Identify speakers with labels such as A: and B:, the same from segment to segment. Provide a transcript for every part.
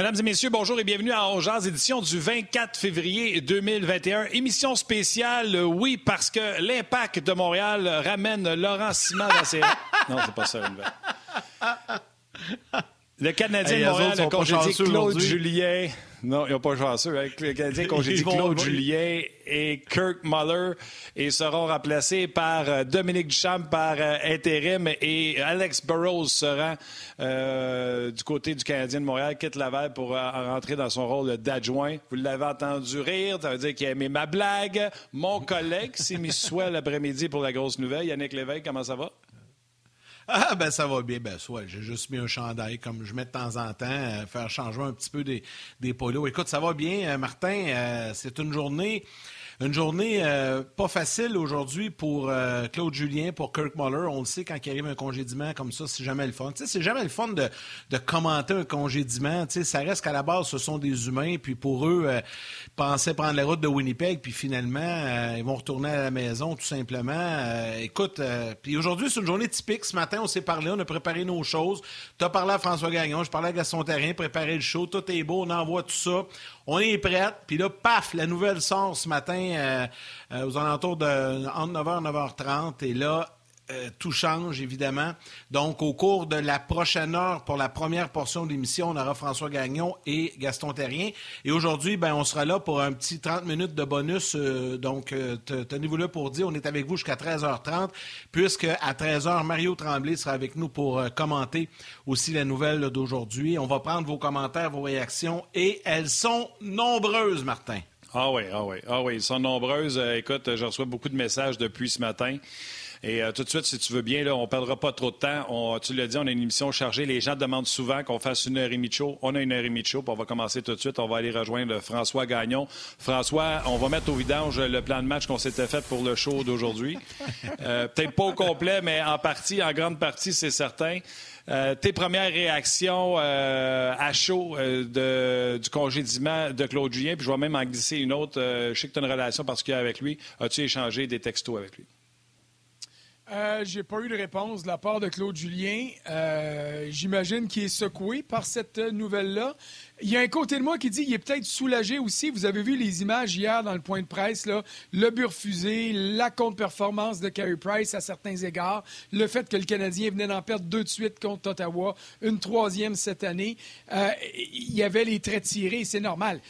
A: Mesdames et messieurs, bonjour et bienvenue à Ongeaz, édition du 24 février 2021. Émission spéciale, oui, parce que l'Impact de Montréal ramène Laurent Simon dans ses... Non, c'est pas ça, Le Canadien de Montréal a congédié Claude Julien. Non, ils n'ont pas chanceux. Avec le Canadien congédie Claude Julien et Kirk Muller et seront remplacés par euh, Dominique Duchamp par euh, intérim et Alex Burrows sera euh, du côté du Canadien de Montréal, quitte Laval pour rentrer dans son rôle d'adjoint. Vous l'avez entendu rire, ça veut dire qu'il a aimé ma blague. Mon collègue s'est mis l'après-midi pour la grosse nouvelle. Yannick Lévesque, comment ça va?
B: Ah, ben ça va bien. Ben, soit j'ai juste mis un chandail comme je mets de temps en temps, faire changer un petit peu des, des polos. Écoute, ça va bien, Martin. c'est une journée une journée euh, pas facile aujourd'hui pour euh, Claude Julien, pour Kirk Muller. On le sait, quand il arrive un congédiement comme ça, c'est jamais le fun. C'est jamais le fun de, de commenter un congédiement. Tu sais, ça reste qu'à la base, ce sont des humains. Puis pour eux, euh, pensaient prendre la route de Winnipeg, puis finalement, euh, ils vont retourner à la maison, tout simplement. écoute, puis aujourd'hui, c'est une journée typique. Ce matin, on s'est parlé, on a préparé nos choses. Tu as parlé à François Gagnon, je parlais à Gaston Terrain, préparé le show. Tout est beau, on envoie tout ça. On est prêt. Puis là, paf, la nouvelle sort ce matin euh, euh, aux alentours de entre 9h et 9h30. Et là, euh, tout change, évidemment. Donc, au cours de la prochaine heure, pour la première portion de l'émission, on aura François Gagnon et Gaston Terrien. Et aujourd'hui, ben, on sera là pour un petit 30 minutes de bonus. Euh, donc, euh, tenez-vous là pour dire, on est avec vous jusqu'à 13h30, puisque à 13h, Mario Tremblay sera avec nous pour commenter aussi la nouvelle d'aujourd'hui. On va prendre vos commentaires, vos réactions, et elles sont nombreuses, Martin.
A: Ah oui, ah oui, ah oui, elles sont nombreuses. écoute, je reçois beaucoup de messages depuis ce matin. Et euh, tout de suite, si tu veux bien, là, on ne perdra pas trop de temps. On, tu l'as dit, on a une émission chargée. Les gens demandent souvent qu'on fasse une heure et demie de show. On a une heure et demie de show, puis on va commencer tout de suite. On va aller rejoindre François Gagnon. François, on va mettre au vidange le plan de match qu'on s'était fait pour le show d'aujourd'hui. Euh, peut-être pas au complet, mais en partie, en grande partie, c'est certain. Euh, tes premières réactions à chaud du congédiement de Claude Julien, puis je vais même en glisser une autre. je sais que tu as une relation particulière avec lui. As-tu échangé des textos avec lui?
C: Euh, J'ai pas eu de réponse de la part de Claude Julien. Euh, j'imagine qu'il est secoué par cette nouvelle-là. Il y a un côté de moi qui dit qu'il est peut-être soulagé aussi. Vous avez vu les images hier dans le point de presse, là, le but refusé, la contre-performance de Carey Price à certains égards, le fait que le Canadien venait d'en perdre deux de suite contre Ottawa, une troisième cette année. Euh, il y avait les traits tirés, c'est normal.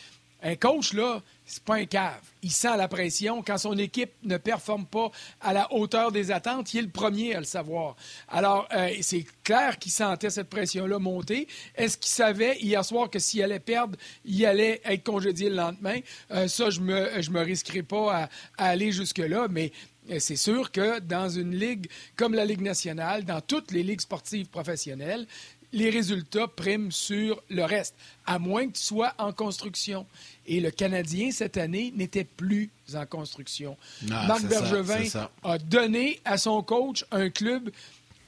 C: Un coach, là, c'est pas un cave. Il sent la pression. Quand son équipe ne performe pas à la hauteur des attentes, il est le premier à le savoir. Alors, euh, c'est clair qu'il sentait cette pression-là monter. Est-ce qu'il savait hier soir que s'il allait perdre, il allait être congédié le lendemain? Euh, ça, je me, je me risquerai pas à, aller jusque-là, mais euh, c'est sûr que dans une ligue comme la Ligue nationale, dans toutes les ligues sportives professionnelles, les résultats priment sur le reste, à moins que tu sois en construction. Et le Canadien, cette année, n'était plus en construction. Ah, Marc Bergevin a donné à son coach un club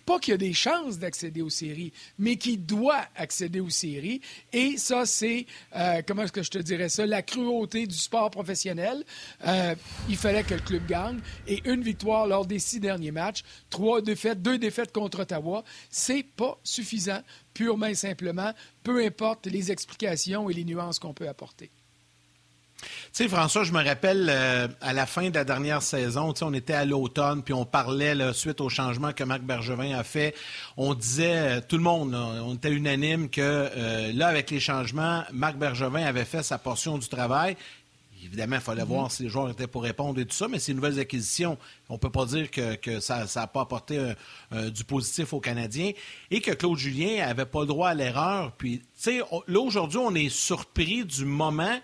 C: pas qu'il a des chances d'accéder aux séries, mais qui doit accéder aux séries. Et ça, c'est, euh, comment est-ce que je te dirais ça, la cruauté du sport professionnel. Euh, il fallait que le club gagne. Et une victoire lors des six derniers matchs, trois défaites, deux défaites contre Ottawa, c'est pas suffisant, purement et simplement, peu importe les explications et les nuances qu'on peut apporter.
B: Tu François, je me rappelle euh, à la fin de la dernière saison, on était à l'automne, puis on parlait suite au changement que Marc Bergevin a fait. On disait, euh, tout le monde, on était unanime que euh, là, avec les changements, Marc Bergevin avait fait sa portion du travail. Évidemment, il fallait mm-hmm. voir si les joueurs étaient pour répondre et tout ça, mais ces nouvelles acquisitions, on ne peut pas dire que, ça n'a pas apporté du positif aux Canadiens et que Claude Julien n'avait pas le droit à l'erreur. Puis, tu sais, là, aujourd'hui, on est surpris du moment,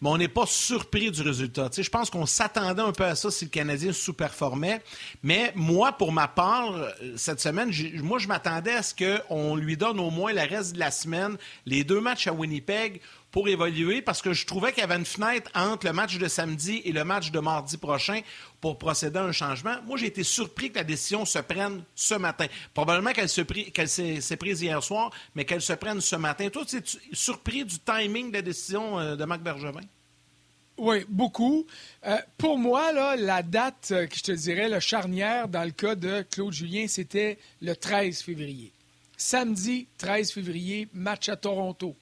B: mais on n'est pas surpris du résultat. je pense qu'on s'attendait un peu à ça si le Canadien sous-performait. Mais moi, pour ma part, euh, cette semaine, moi, je m'attendais à ce qu'on lui donne au moins le reste de la semaine les deux matchs à Winnipeg pour évoluer parce que je trouvais qu'il y avait une fenêtre entre le match de samedi et le match de mardi prochain pour procéder à un changement. Moi, j'ai été surpris que la décision se prenne ce matin. Probablement qu'elle s'est prise hier soir, mais qu'elle se prenne ce matin. Toi, tu es surpris du timing de la décision euh, de Marc Bergevin?
C: Oui, beaucoup. Euh, pour moi, la date euh, que je te dirais, le charnière dans le cas de Claude Julien, c'était le 13 février. Samedi 13 février, match à Toronto.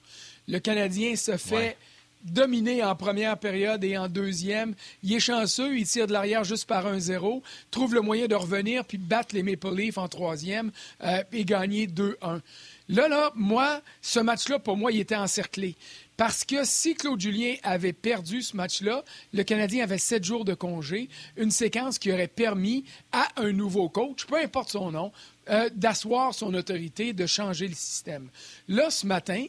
C: Le Canadien se fait dominer en première période et en deuxième. Il est chanceux, il tire de l'arrière juste par 1-0, trouve le moyen de revenir puis battre les Maple Leafs en troisième euh, et gagner 2-1. Là, là, moi, ce match-là, pour moi, il était encerclé. Parce que si Claude Julien avait perdu ce match-là, le Canadien avait sept jours de congé, une séquence qui aurait permis à un nouveau coach, peu importe son nom, euh, d'asseoir son autorité, de changer le système. Là, ce matin,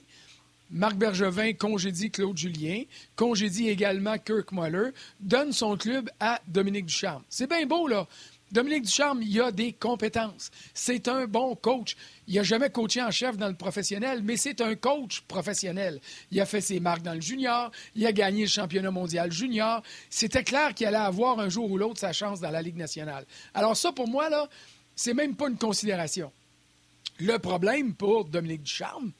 C: Marc Bergevin congédie Claude Julien, congédie également Kirk Muller, donne son club à Dominique Ducharme. C'est bien beau, là. Dominique Ducharme, il a des compétences. C'est un bon coach. Il n'a jamais coaché en chef dans le professionnel, mais c'est un coach professionnel. Il a fait ses marques dans le junior, il a gagné le championnat mondial junior. C'était clair qu'il allait avoir un jour ou l'autre sa chance dans la Ligue nationale. Alors ça, pour moi, là, c'est même pas une considération. Le problème pour Dominique Ducharme,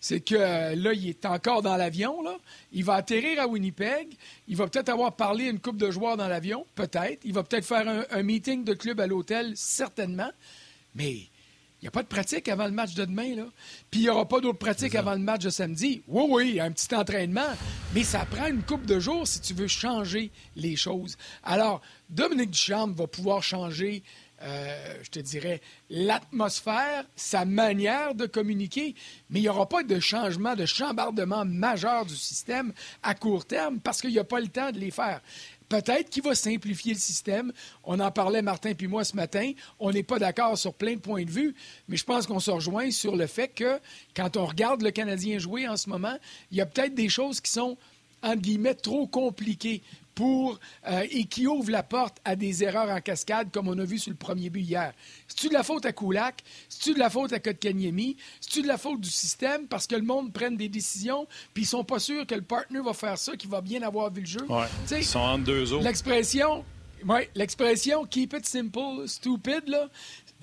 C: c'est que euh, là, il est encore dans l'avion. Là. Il va atterrir à Winnipeg. Il va peut-être avoir parlé à une coupe de joueurs dans l'avion, peut-être. Il va peut-être faire un, meeting de club à l'hôtel, certainement. Mais il n'y a pas de pratique avant le match de demain. Là. Puis il n'y aura pas d'autres pratiques avant le match de samedi. Oui, oui, il y a un petit entraînement. Mais ça prend une coupe de jours si tu veux changer les choses. Alors, Dominique Duchamp va pouvoir changer euh, je te dirais, l'atmosphère, sa manière de communiquer, mais il n'y aura pas de changement, de chambardement majeur du système à court terme parce qu'il n'y a pas le temps de les faire. Peut-être qu'il va simplifier le système. On en parlait, Martin puis moi, ce matin. On n'est pas d'accord sur plein de points de vue, mais je pense qu'on se rejoint sur le fait que quand on regarde le Canadien jouer en ce moment, il y a peut-être des choses qui sont, entre guillemets, trop compliquées pour, euh, et qui ouvre la porte à des erreurs en cascade, comme on a vu sur le premier but hier. C'est-tu de la faute à Koulak? C'est-tu de la faute à Kotkaniemi? C'est-tu de la faute du système parce que le monde prenne des décisions puis ils sont pas sûrs que le partner va faire ça, qu'il va bien avoir vu le jeu?
A: Ils sont en deux autres.
C: L'expression, ouais, l'expression keep it simple, stupid, là,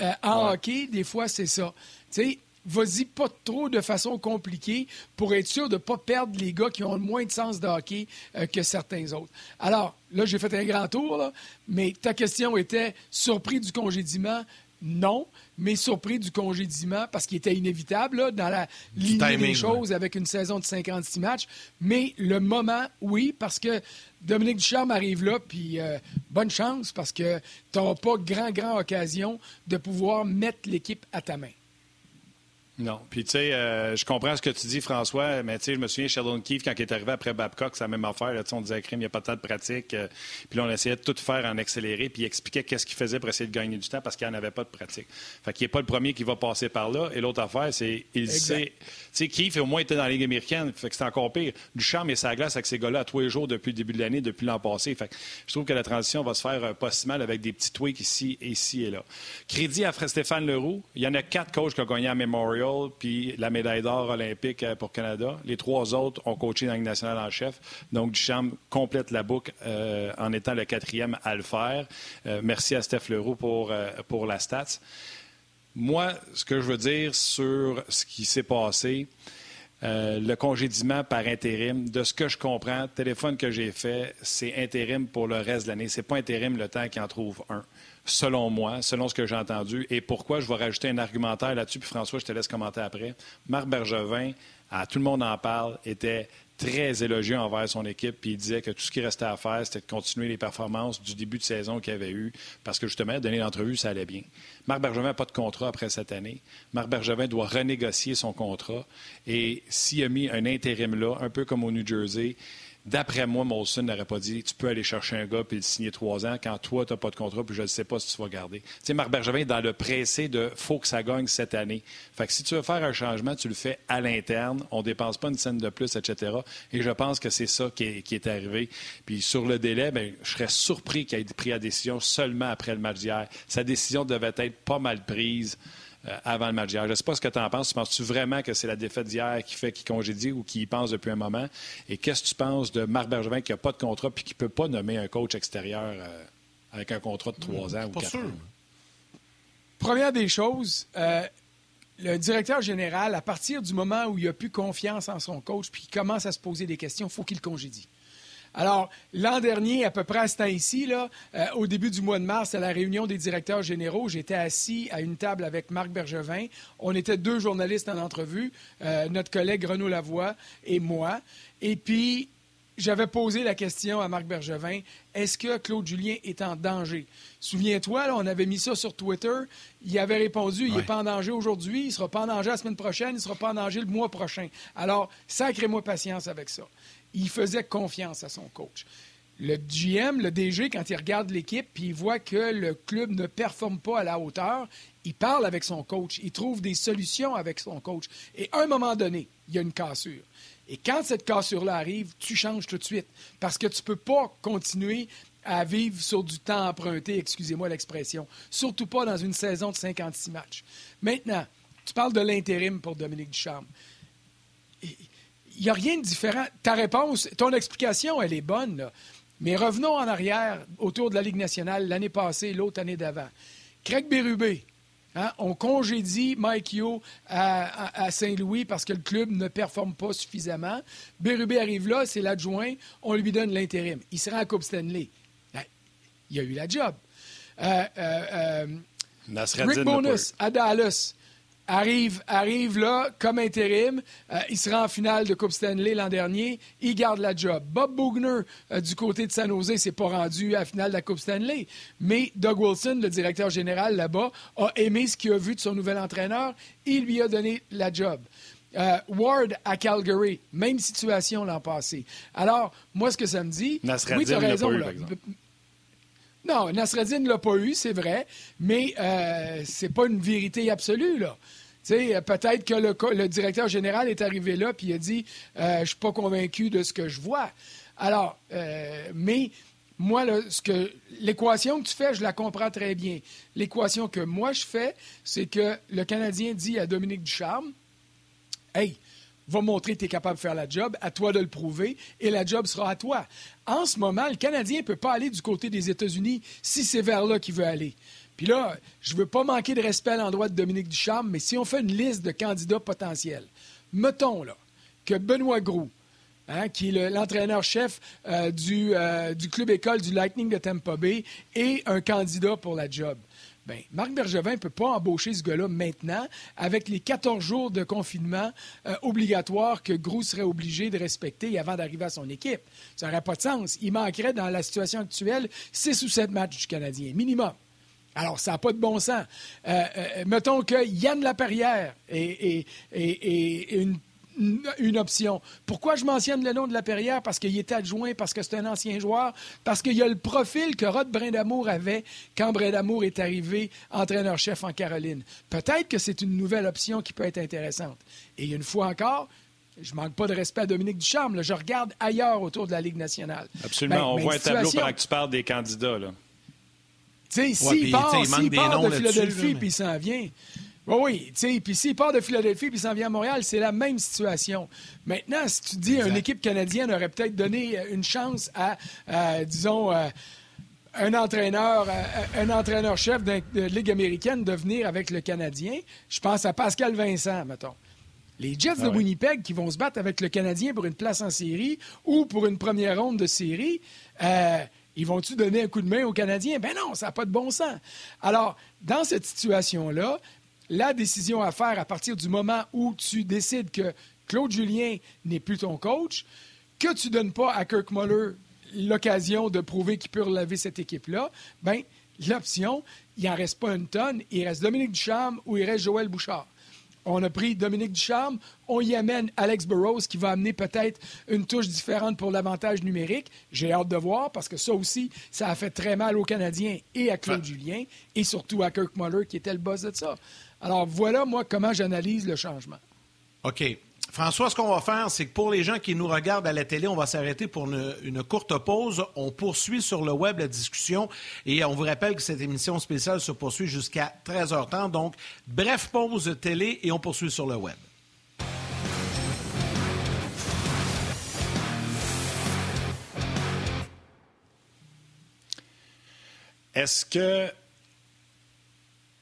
C: euh, en hockey, des fois, c'est ça. Tu sais, vas-y pas trop de façon compliquée pour être sûr de ne pas perdre les gars qui ont le moins de sens de hockey euh, que certains autres. Alors, là, j'ai fait un grand tour, mais ta question était surpris du congédiement? Non, mais surpris du congédiement parce qu'il était inévitable dans la ligne des choses avec une saison de 56 matchs. Mais le moment, oui, parce que Dominique Ducharme arrive là, puis euh, bonne chance parce que tu n'auras pas grand, grand occasion de pouvoir mettre l'équipe à ta main.
A: Non. Puis, tu sais, euh, je comprends ce que tu dis, François, mais tu sais, je me souviens, Sheldon Keefe, quand il est arrivé après Babcock, c'est la même affaire. Là, on disait, crime, il n'y a pas tant de pratique. Euh, puis là, on essayait de tout faire en accéléré, puis il expliquait qu'est-ce qu'il faisait pour essayer de gagner du temps parce qu'il n'y en avait pas de pratique. Fait qu'il n'est pas le premier qui va passer par là. Et l'autre affaire, c'est, il sait. Tu sais, Keefe, au moins, était dans la Ligue américaine, fait que c'est encore pire. Duchamp et sa glace avec ces gars-là à tous les jours depuis le début de l'année, depuis l'an passé. Fait que je trouve que la transition va se faire euh, pas si mal avec des petits tweaks ici, ici et là. Crédit à Stéphane Leroux. Il y en a quatre coachs qui ont gagné à Memorial, puis la médaille d'or olympique euh, pour Canada. Les trois autres ont coaché dans nationale en chef. Donc, Duchamp complète la boucle euh, en étant le quatrième à le faire. Euh, merci à Steph Leroux pour, pour la stats. Moi, ce que je veux dire sur ce qui s'est passé, le congédiement par intérim, de ce que je comprends, téléphone que j'ai fait, c'est intérim pour le reste de l'année. C'est pas intérim le temps qu'il en trouve un selon moi, selon ce que j'ai entendu. Et pourquoi, je vais rajouter un argumentaire là-dessus, puis François, je te laisse commenter après. Marc Bergevin, à tout le monde en parle, était très élogieux envers son équipe, puis il disait que tout ce qui restait à faire, c'était de continuer les performances du début de saison qu'il avait eu, parce que justement, donner l'entrevue, ça allait bien. Marc Bergevin n'a pas de contrat après cette année. Marc Bergevin doit renégocier son contrat, et s'il a mis un intérim là, un peu comme au New Jersey, D'après moi, Molson n'aurait pas dit tu peux aller chercher un gars puis le signer trois ans quand toi, tu n'as pas de contrat puis je ne sais pas si tu vas garder. Tu sais, Marc Bergevin est dans le pressé de faut que ça gagne cette année. Fait que si tu veux faire un changement, tu le fais à l'interne. On ne dépense pas une scène de plus, etc. Et je pense que c'est ça qui est, arrivé. Puis sur le délai, bien, je serais surpris qu'il ait pris la décision seulement après le match d'hier. Sa décision devait être pas mal prise. Euh, avant le match d'hier. Je ne sais pas ce que tu en penses. Penses-tu vraiment que c'est la défaite d'hier qui fait qu'il congédie ou qu'il y pense depuis un moment? Et qu'est-ce que tu penses de Marc Bergevin qui n'a pas de contrat puis qui ne peut pas nommer un coach extérieur euh, avec un contrat de trois ans ou quatre ans?
C: Première des choses, euh, le directeur général, à partir du moment où il n'a plus confiance en son coach puis qu'il commence à se poser des questions, il faut qu'il congédie. Alors, l'an dernier, à peu près à ce temps-ci, là, euh, au début du mois de mars, à la réunion des directeurs généraux, j'étais assis à une table avec Marc Bergevin. On était deux journalistes en entrevue, euh, notre collègue Renaud Lavoie et moi. Et puis, j'avais posé la question à Marc Bergevin est-ce que Claude Julien est en danger? Souviens-toi, on avait mis ça sur Twitter. Il avait répondu il n'est pas en danger aujourd'hui, il ne sera pas en danger la semaine prochaine, il ne sera pas en danger le mois prochain. Alors, sacrez-moi patience avec ça. Il faisait confiance à son coach. Le GM, le DG, quand il regarde l'équipe puis il voit que le club ne performe pas à la hauteur, il parle avec son coach, il trouve des solutions avec son coach. Et à un moment donné, il y a une cassure. Et quand cette cassure-là arrive, tu changes tout de suite. Parce que tu ne peux pas continuer à vivre sur du temps emprunté, excusez-moi l'expression. Surtout pas dans une saison de 56 matchs. Maintenant, tu parles de l'intérim pour Dominique Ducharme. Il n'y a rien de différent. Ta réponse, ton explication, elle est bonne. Mais revenons en arrière autour de la Ligue nationale l'année passée, l'autre année d'avant. Craig Bérubé, Hein? On congédie Mike Yo à, Saint-Louis parce que le club ne performe pas suffisamment. Bérubé arrive là, c'est l'adjoint, on lui donne l'intérim. Il sera à Coupe Stanley. Ben, il a eu la job. Euh, euh, euh, Rick Bonus à Dallas arrive, arrive là comme intérim. Euh, il sera en finale de Coupe Stanley l'an dernier. Il garde la job. Bob Bugner, euh, du côté de San Jose, s'est pas rendu à la finale de la Coupe Stanley. Mais Doug Wilson, le directeur général là-bas, a aimé ce qu'il a vu de son nouvel entraîneur. Il lui a donné la job. Euh, Ward à Calgary, même situation l'an passé. Alors, moi, ce que ça me dit.
A: oui, tu as raison. là.
C: Non, Nasreddin ne l'a pas eu, c'est vrai, mais euh, c'est pas une vérité absolue, là. Peut-être que le, directeur général est arrivé là et il a dit euh, Je suis pas convaincu de ce que je vois. Alors, euh, mais moi, l'équation que tu fais, je la comprends très bien. L'équation que moi je fais, c'est que le Canadien dit à Dominique Ducharme Hey, va montrer que tu es capable de faire la job, à toi de le prouver, et la job sera à toi. En ce moment, le Canadien ne peut pas aller du côté des États-Unis si c'est vers là qu'il veut aller. Puis là, je ne veux pas manquer de respect à l'endroit de Dominique Ducharme, mais si on fait une liste de candidats potentiels, mettons là que Benoît Gros, hein, qui est l'entraîneur-chef euh, du, euh, du club école du Lightning de Tampa Bay, est un candidat pour la job. Bien, Marc Bergevin ne peut pas embaucher ce gars-là maintenant avec les 14 jours de confinement euh, obligatoires que Gros serait obligé de respecter avant d'arriver à son équipe. Ça n'aurait pas de sens. Il manquerait, dans la situation actuelle, 6 ou 7 matchs du Canadien, minimum. Alors, ça n'a pas de bon sens. Euh, euh, mettons que Yann Laperrière est, une une option. Pourquoi je mentionne le nom de la Perrière? Parce qu'il est adjoint, parce que c'est un ancien joueur, parce qu'il y a le profil que Rod Brindamour avait quand Brindamour est arrivé entraîneur-chef en Caroline. Peut-être que c'est une nouvelle option qui peut être intéressante. Et une fois encore, je manque pas de respect à Dominique Ducharme. je regarde ailleurs autour de la Ligue nationale.
A: Absolument. Ben, On voit un tableau pendant que tu parles des candidats.
C: Tu sais, s'il part, de Philadelphie puis il s'en vient, oui, oui. Puis s'il part de Philadelphie puis s'en vient à Montréal, c'est la même situation. Maintenant, si tu dis une équipe canadienne aurait peut-être donné une chance à, disons, euh, un entraîneur, euh, un entraîneur-chef de Ligue américaine de venir avec le Canadien, je pense à Pascal Vincent, mettons. Les Jets de ah Winnipeg qui vont se battre avec le Canadien pour une place en série ou pour une première ronde de série, euh, ils vont-tu donner un coup de main aux Canadiens? Ben non, ça n'a pas de bon sens. Alors, dans cette situation-là, la décision à faire à partir du moment où tu décides que Claude Julien n'est plus ton coach, que tu ne donnes pas à Kirk Muller l'occasion de prouver qu'il peut relever cette équipe-là, bien, l'option, il n'en reste pas une tonne. Il reste Dominique Ducharme ou il reste Joël Bouchard. On a pris Dominique Ducharme, on y amène Alex Burrows qui va amener peut-être une touche différente pour l'avantage numérique. J'ai hâte de voir parce que ça aussi, ça a fait très mal aux Canadiens et à Claude Julien et surtout à Kirk Muller qui était le boss de ça. Alors voilà, moi, comment j'analyse le changement.
B: OK. François, ce qu'on va faire, c'est que pour les gens qui nous regardent à la télé, on va s'arrêter pour une, courte pause. On poursuit sur le web la discussion et on vous rappelle que cette émission spéciale se poursuit jusqu'à 13h30. Donc, bref pause télé et on poursuit sur le web.
A: Est-ce que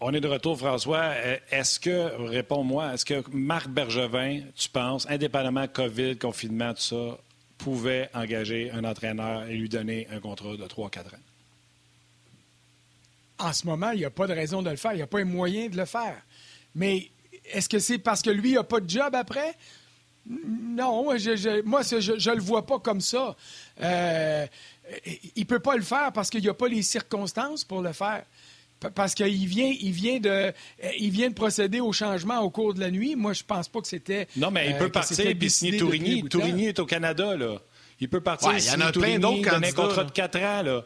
A: on est de retour, François. Euh, est-ce que, réponds-moi, est-ce que Marc Bergevin, tu penses, indépendamment COVID, confinement, tout ça, pouvait engager un entraîneur et lui donner un contrat de 3-4 ans?
C: En ce moment, il n'y a pas de raison de le faire. Il n'y a pas un moyen de le faire. Mais est-ce que c'est parce que lui n'a pas de job après? Non, moi, je ne le vois pas comme ça. Euh, il ne peut pas le faire parce qu'il n'y a pas les circonstances pour le faire. Parce qu'il vient, il vient, de, il vient de procéder au changement au cours de la nuit. Moi, je pense pas que c'était.
A: Non, mais il peut euh, partir et signer Tourigny. Tourigny est au Canada, là. Il peut partir ouais, signer Tourigny, donner un contrat de 4 ans, là.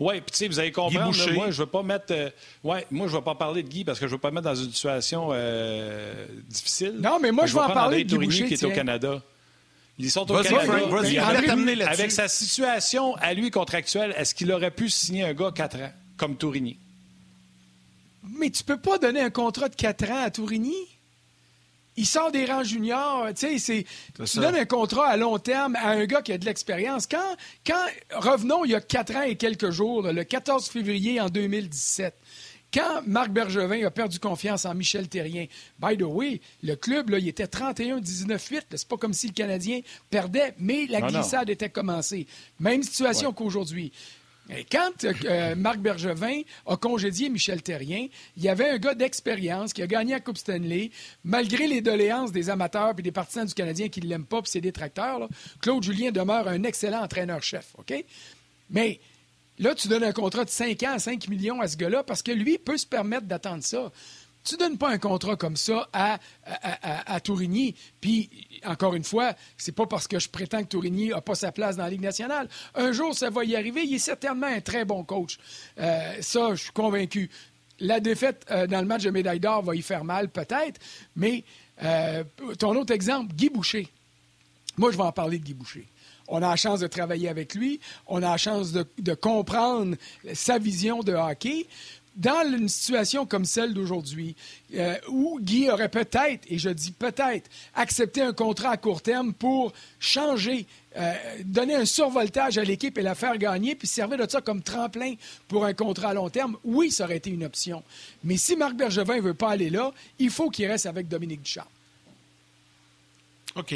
A: Oui, puis tu sais, vous allez comprendre, moi, je veux pas mettre. Euh, ouais, moi, je veux pas parler de Guy parce que je veux pas mettre dans une situation euh, difficile.
C: Non, mais moi, je, veux en parler de Guy Boucher,
A: qui est au Canada. Ils sont au Canada. avec sa situation à lui contractuelle, est-ce qu'il aurait pu signer un gars 4 ans, comme Tourigny?
C: Mais tu peux pas donner un contrat de 4 ans à Tourigny. Il sort des rangs juniors. Tu sais, tu donnes un contrat à long terme à un gars qui a de l'expérience. Quand, quand, revenons il y a 4 ans et quelques jours, le 14 février en 2017, quand Marc Bergevin a perdu confiance en Michel Terrien, by the way, le club, là, il était 31-19-8. C'est pas comme si le Canadien perdait, mais la glissade était commencée. Même situation qu'aujourd'hui. Quand euh, Marc Bergevin a congédié Michel Terrien, il y avait un gars d'expérience qui a gagné la Coupe Stanley, malgré les doléances des amateurs et des partisans du Canadien qui ne l'aiment pas, puis ses détracteurs. Claude Julien demeure un excellent entraîneur-chef? Mais là, tu donnes un contrat de 5 ans à 5 millions à ce gars-là parce que lui peut se permettre d'attendre ça. Tu ne donnes pas un contrat comme ça à, à, Tourigny. Puis, encore une fois, c'est pas parce que je prétends que Tourigny n'a pas sa place dans la Ligue nationale. Un jour, ça va y arriver. Il est certainement un très bon coach. Euh, ça, je suis convaincu. La défaite euh, dans le match de médaille d'or va y faire mal, peut-être. Mais euh, ton autre exemple, Guy Boucher. Moi, je vais en parler de Guy Boucher. On a la chance de travailler avec lui. On a la chance de, de comprendre sa vision de hockey dans une situation comme celle d'aujourd'hui, euh, où Guy aurait peut-être, et je dis peut-être, accepté un contrat à court terme pour changer, euh, donner un survoltage à l'équipe et la faire gagner, puis servir de ça comme tremplin pour un contrat à long terme, oui, ça aurait été une option. Mais si Marc Bergevin ne veut pas aller là, il faut qu'il reste avec Dominique Duchamp.
B: OK.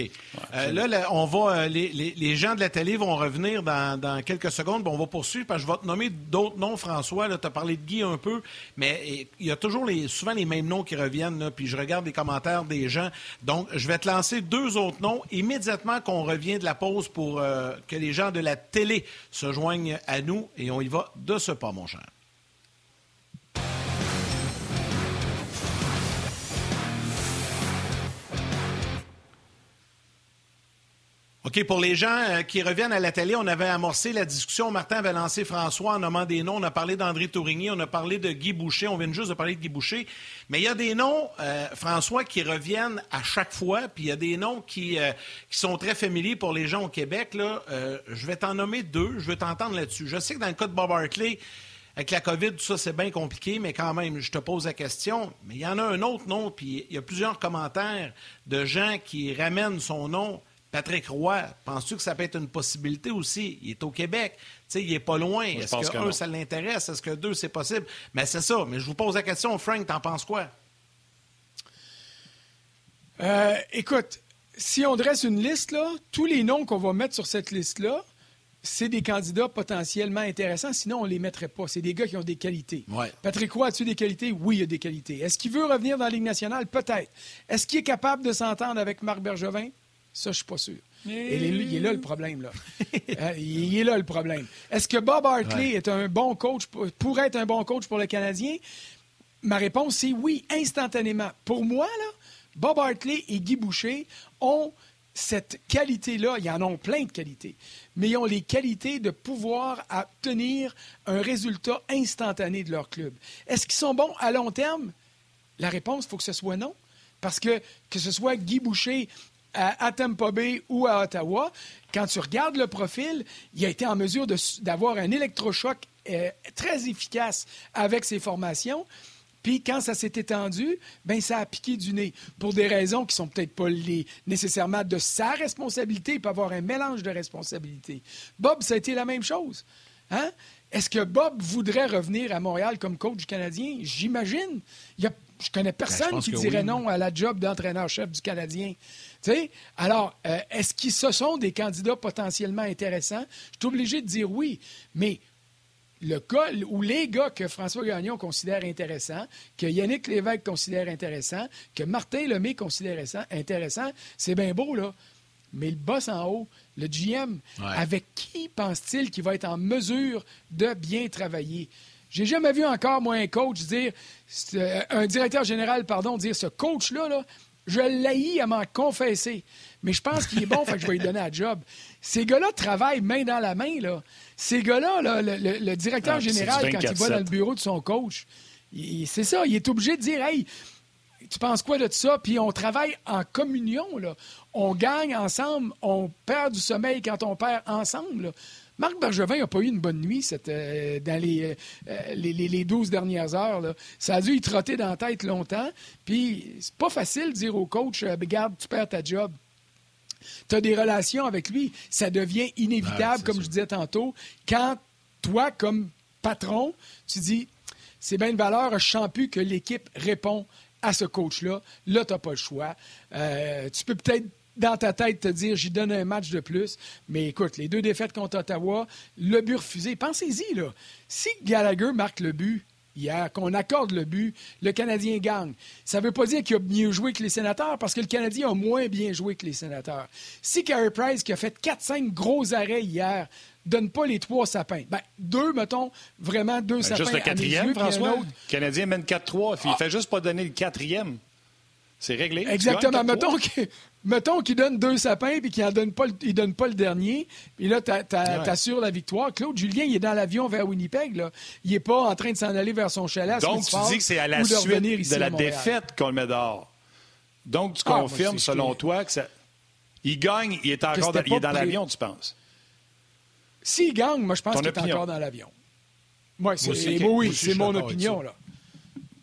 B: Euh, là, on va, euh, les, gens de la télé vont revenir dans, quelques secondes. Bon, on va poursuivre parce que je vais te nommer d'autres noms, François. Tu as parlé de Guy un peu, mais il y a toujours les, souvent les mêmes noms qui reviennent. puis je regarde les commentaires des gens. Donc, je vais te lancer deux autres noms immédiatement qu'on revient de la pause pour euh, que les gens de la télé se joignent à nous. Et on y va de ce pas, mon cher. OK, pour les gens euh, qui reviennent à la télé, on avait amorcé la discussion. Martin avait lancé François en nommant des noms. On a parlé d'André Tourigny, on a parlé de Guy Boucher. On vient juste de parler de Guy Boucher. Mais il y a des noms, euh, François, qui reviennent à chaque fois. Puis il y a des noms qui, euh, sont très familiers pour les gens au Québec. Là. je vais t'en nommer deux. Je vais t'entendre là-dessus. Je sais que dans le cas de Bob Hartley, avec la COVID, tout ça, c'est bien compliqué, mais quand même, je te pose la question. Mais il y en a un autre nom, puis il y a plusieurs commentaires de gens qui ramènent son nom Patrick Roy, penses-tu que ça peut être une possibilité aussi? Il est au Québec. sais, il n'est pas loin. Est-ce que, un, ça l'intéresse? Est-ce que deux, c'est possible? Mais c'est ça. Mais je vous pose la question, Frank, t'en penses quoi?
C: Euh, écoute, si on dresse une liste, là, tous les noms qu'on va mettre sur cette liste-là, c'est des candidats potentiellement intéressants, sinon on ne les mettrait pas. C'est des gars qui ont des qualités. Patrick Roy, as-tu des qualités? Oui, il a des qualités. Est-ce qu'il veut revenir dans la Ligue nationale? Peut-être. Est-ce qu'il est capable de s'entendre avec Marc Bergevin? Ça, je suis pas sûr. Et il est là le problème. Là. Euh, il est là le problème. Est-ce que Bob Hartley est un bon coach, pourrait être un bon coach pour le Canadien? Ma réponse, c'est oui, instantanément. Pour moi, là, Bob Hartley et Guy Boucher ont cette qualité-là. Ils en ont plein de qualités, mais ils ont les qualités de pouvoir obtenir un résultat instantané de leur club. Est-ce qu'ils sont bons à long terme? La réponse, il faut que ce soit non. Parce que que ce soit Guy Boucher à, Tampa Bay ou à Ottawa, quand tu regardes le profil, il a été en mesure d'avoir un électrochoc euh, très efficace avec ses formations. Puis quand ça s'est étendu, ben ça a piqué du nez pour des raisons qui sont peut-être pas nécessairement de sa responsabilité. Il peut avoir un mélange de responsabilités. Bob, ça a été la même chose. Hein? Est-ce que Bob voudrait revenir à Montréal comme coach du Canadien? J'imagine. Je connais ben, personne qui dirait non à la job d'entraîneur-chef du Canadien. Alors, euh, est-ce qu'ils ce sont des candidats potentiellement intéressants? Je suis obligé de dire oui. Mais le cas ou les gars que François Gagnon considère intéressants, que Yannick Lévesque considère intéressants, que Martin Lemay considère intéressant, c'est bien beau, là. Mais le boss en haut, le GM, avec qui pense-t-il qu'il va être en mesure de bien travailler? J'ai jamais vu encore, moi, un coach dire, euh, un directeur général, pardon, dire ce coach-là, là, je l'haïs à m'en confesser. Mais je pense qu'il est bon, fait que je vais lui donner un job. Ces gars-là travaillent main dans la main, là. Ces gars-là, le, directeur ah, général, quand il va dans le bureau de son coach, c'est ça, il est obligé de dire, hey, tu penses quoi de ça? Puis on travaille en communion, là. On gagne ensemble, on perd du sommeil quand on perd ensemble. Marc Bergevin n'a pas eu une bonne nuit euh, dans euh, les, les, 12 dernières heures. Ça a dû y trotter dans la tête longtemps. Puis c'est pas facile de dire au coach euh, Regarde, tu perds ta job. Tu as des relations avec lui. Ça devient inévitable, comme je disais tantôt, quand toi, comme patron, tu dis c'est bien une valeur, je sens plus que l'équipe répond à ce coach-là. Là, tu n'as pas le choix. tu peux peut-être dans ta tête te dire j'y donne un match de plus. Mais écoute, les deux défaites contre Ottawa, le but refusé. Pensez-y, là. Si Gallagher marque le but hier, qu'on accorde le but, le Canadien gagne. Ça ne veut pas dire qu'il a mieux joué que les sénateurs, parce que le Canadien a moins bien joué que les sénateurs. Si Carey Price, qui a fait 4-5 gros arrêts hier, donne pas les trois sapins. Ben, deux, mettons, vraiment deux ben, sapins.
A: Juste le quatrième, François. Le Canadien mène 4-3. Il ne fait juste pas donner le quatrième. C'est réglé.
C: Exactement. Mettons que, Mettons qu'il donne deux sapins et qu'il ne donne, pas le, donne pas le dernier. Puis là, tu assures la victoire. Claude Julien, il est dans l'avion vers Winnipeg. Là. Il n'est pas en train de s'en aller vers son chalet.
A: Donc, tu dis que c'est à la suite de, la défaite qu'on le met dehors. Donc, tu ah, confirmes, selon toi, que ça... il gagne, il est encore dans, dans l'avion, tu penses?
C: S'il gagne, moi, je pense qu'il est encore dans l'avion. Moi, c'est, oui, c'est mon opinion. Là.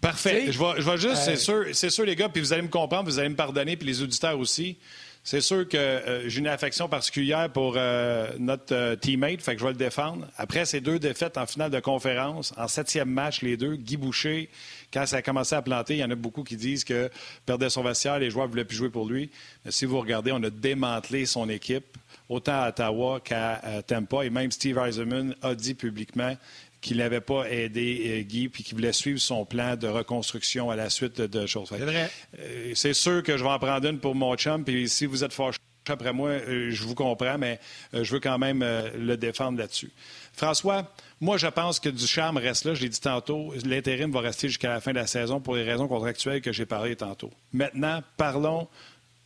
A: Parfait. Je vais, je juste, c'est sûr, c'est sûr, les gars, puis vous allez me comprendre, vous allez me pardonner, puis les auditeurs aussi. C'est sûr que euh, j'ai une affection particulière pour euh, notre euh, teammate, fait que je vais le défendre. Après ces deux défaites en finale de conférence, en septième match, les deux, Guy Boucher, quand ça a commencé à planter, il y en a beaucoup qui disent que perdait son vestiaire, les joueurs ne voulaient plus jouer pour lui. Mais si vous regardez, on a démantelé son équipe, autant à Ottawa qu'à Tampa, et même Steve Eisenman a dit publiquement qu'il n'avait pas aidé euh, Guy puis qu'il voulait suivre son plan de reconstruction à la suite de choses.
B: C'est vrai.
A: Euh, c'est sûr que je vais en prendre une pour mon chum, puis si vous êtes fâché après moi, euh, je vous comprends, mais je veux quand même le défendre là-dessus. François, moi, je pense que Ducharme reste là. Je l'ai dit tantôt. L'intérim va rester jusqu'à la fin de la saison pour les raisons contractuelles que j'ai parlé tantôt. Maintenant, parlons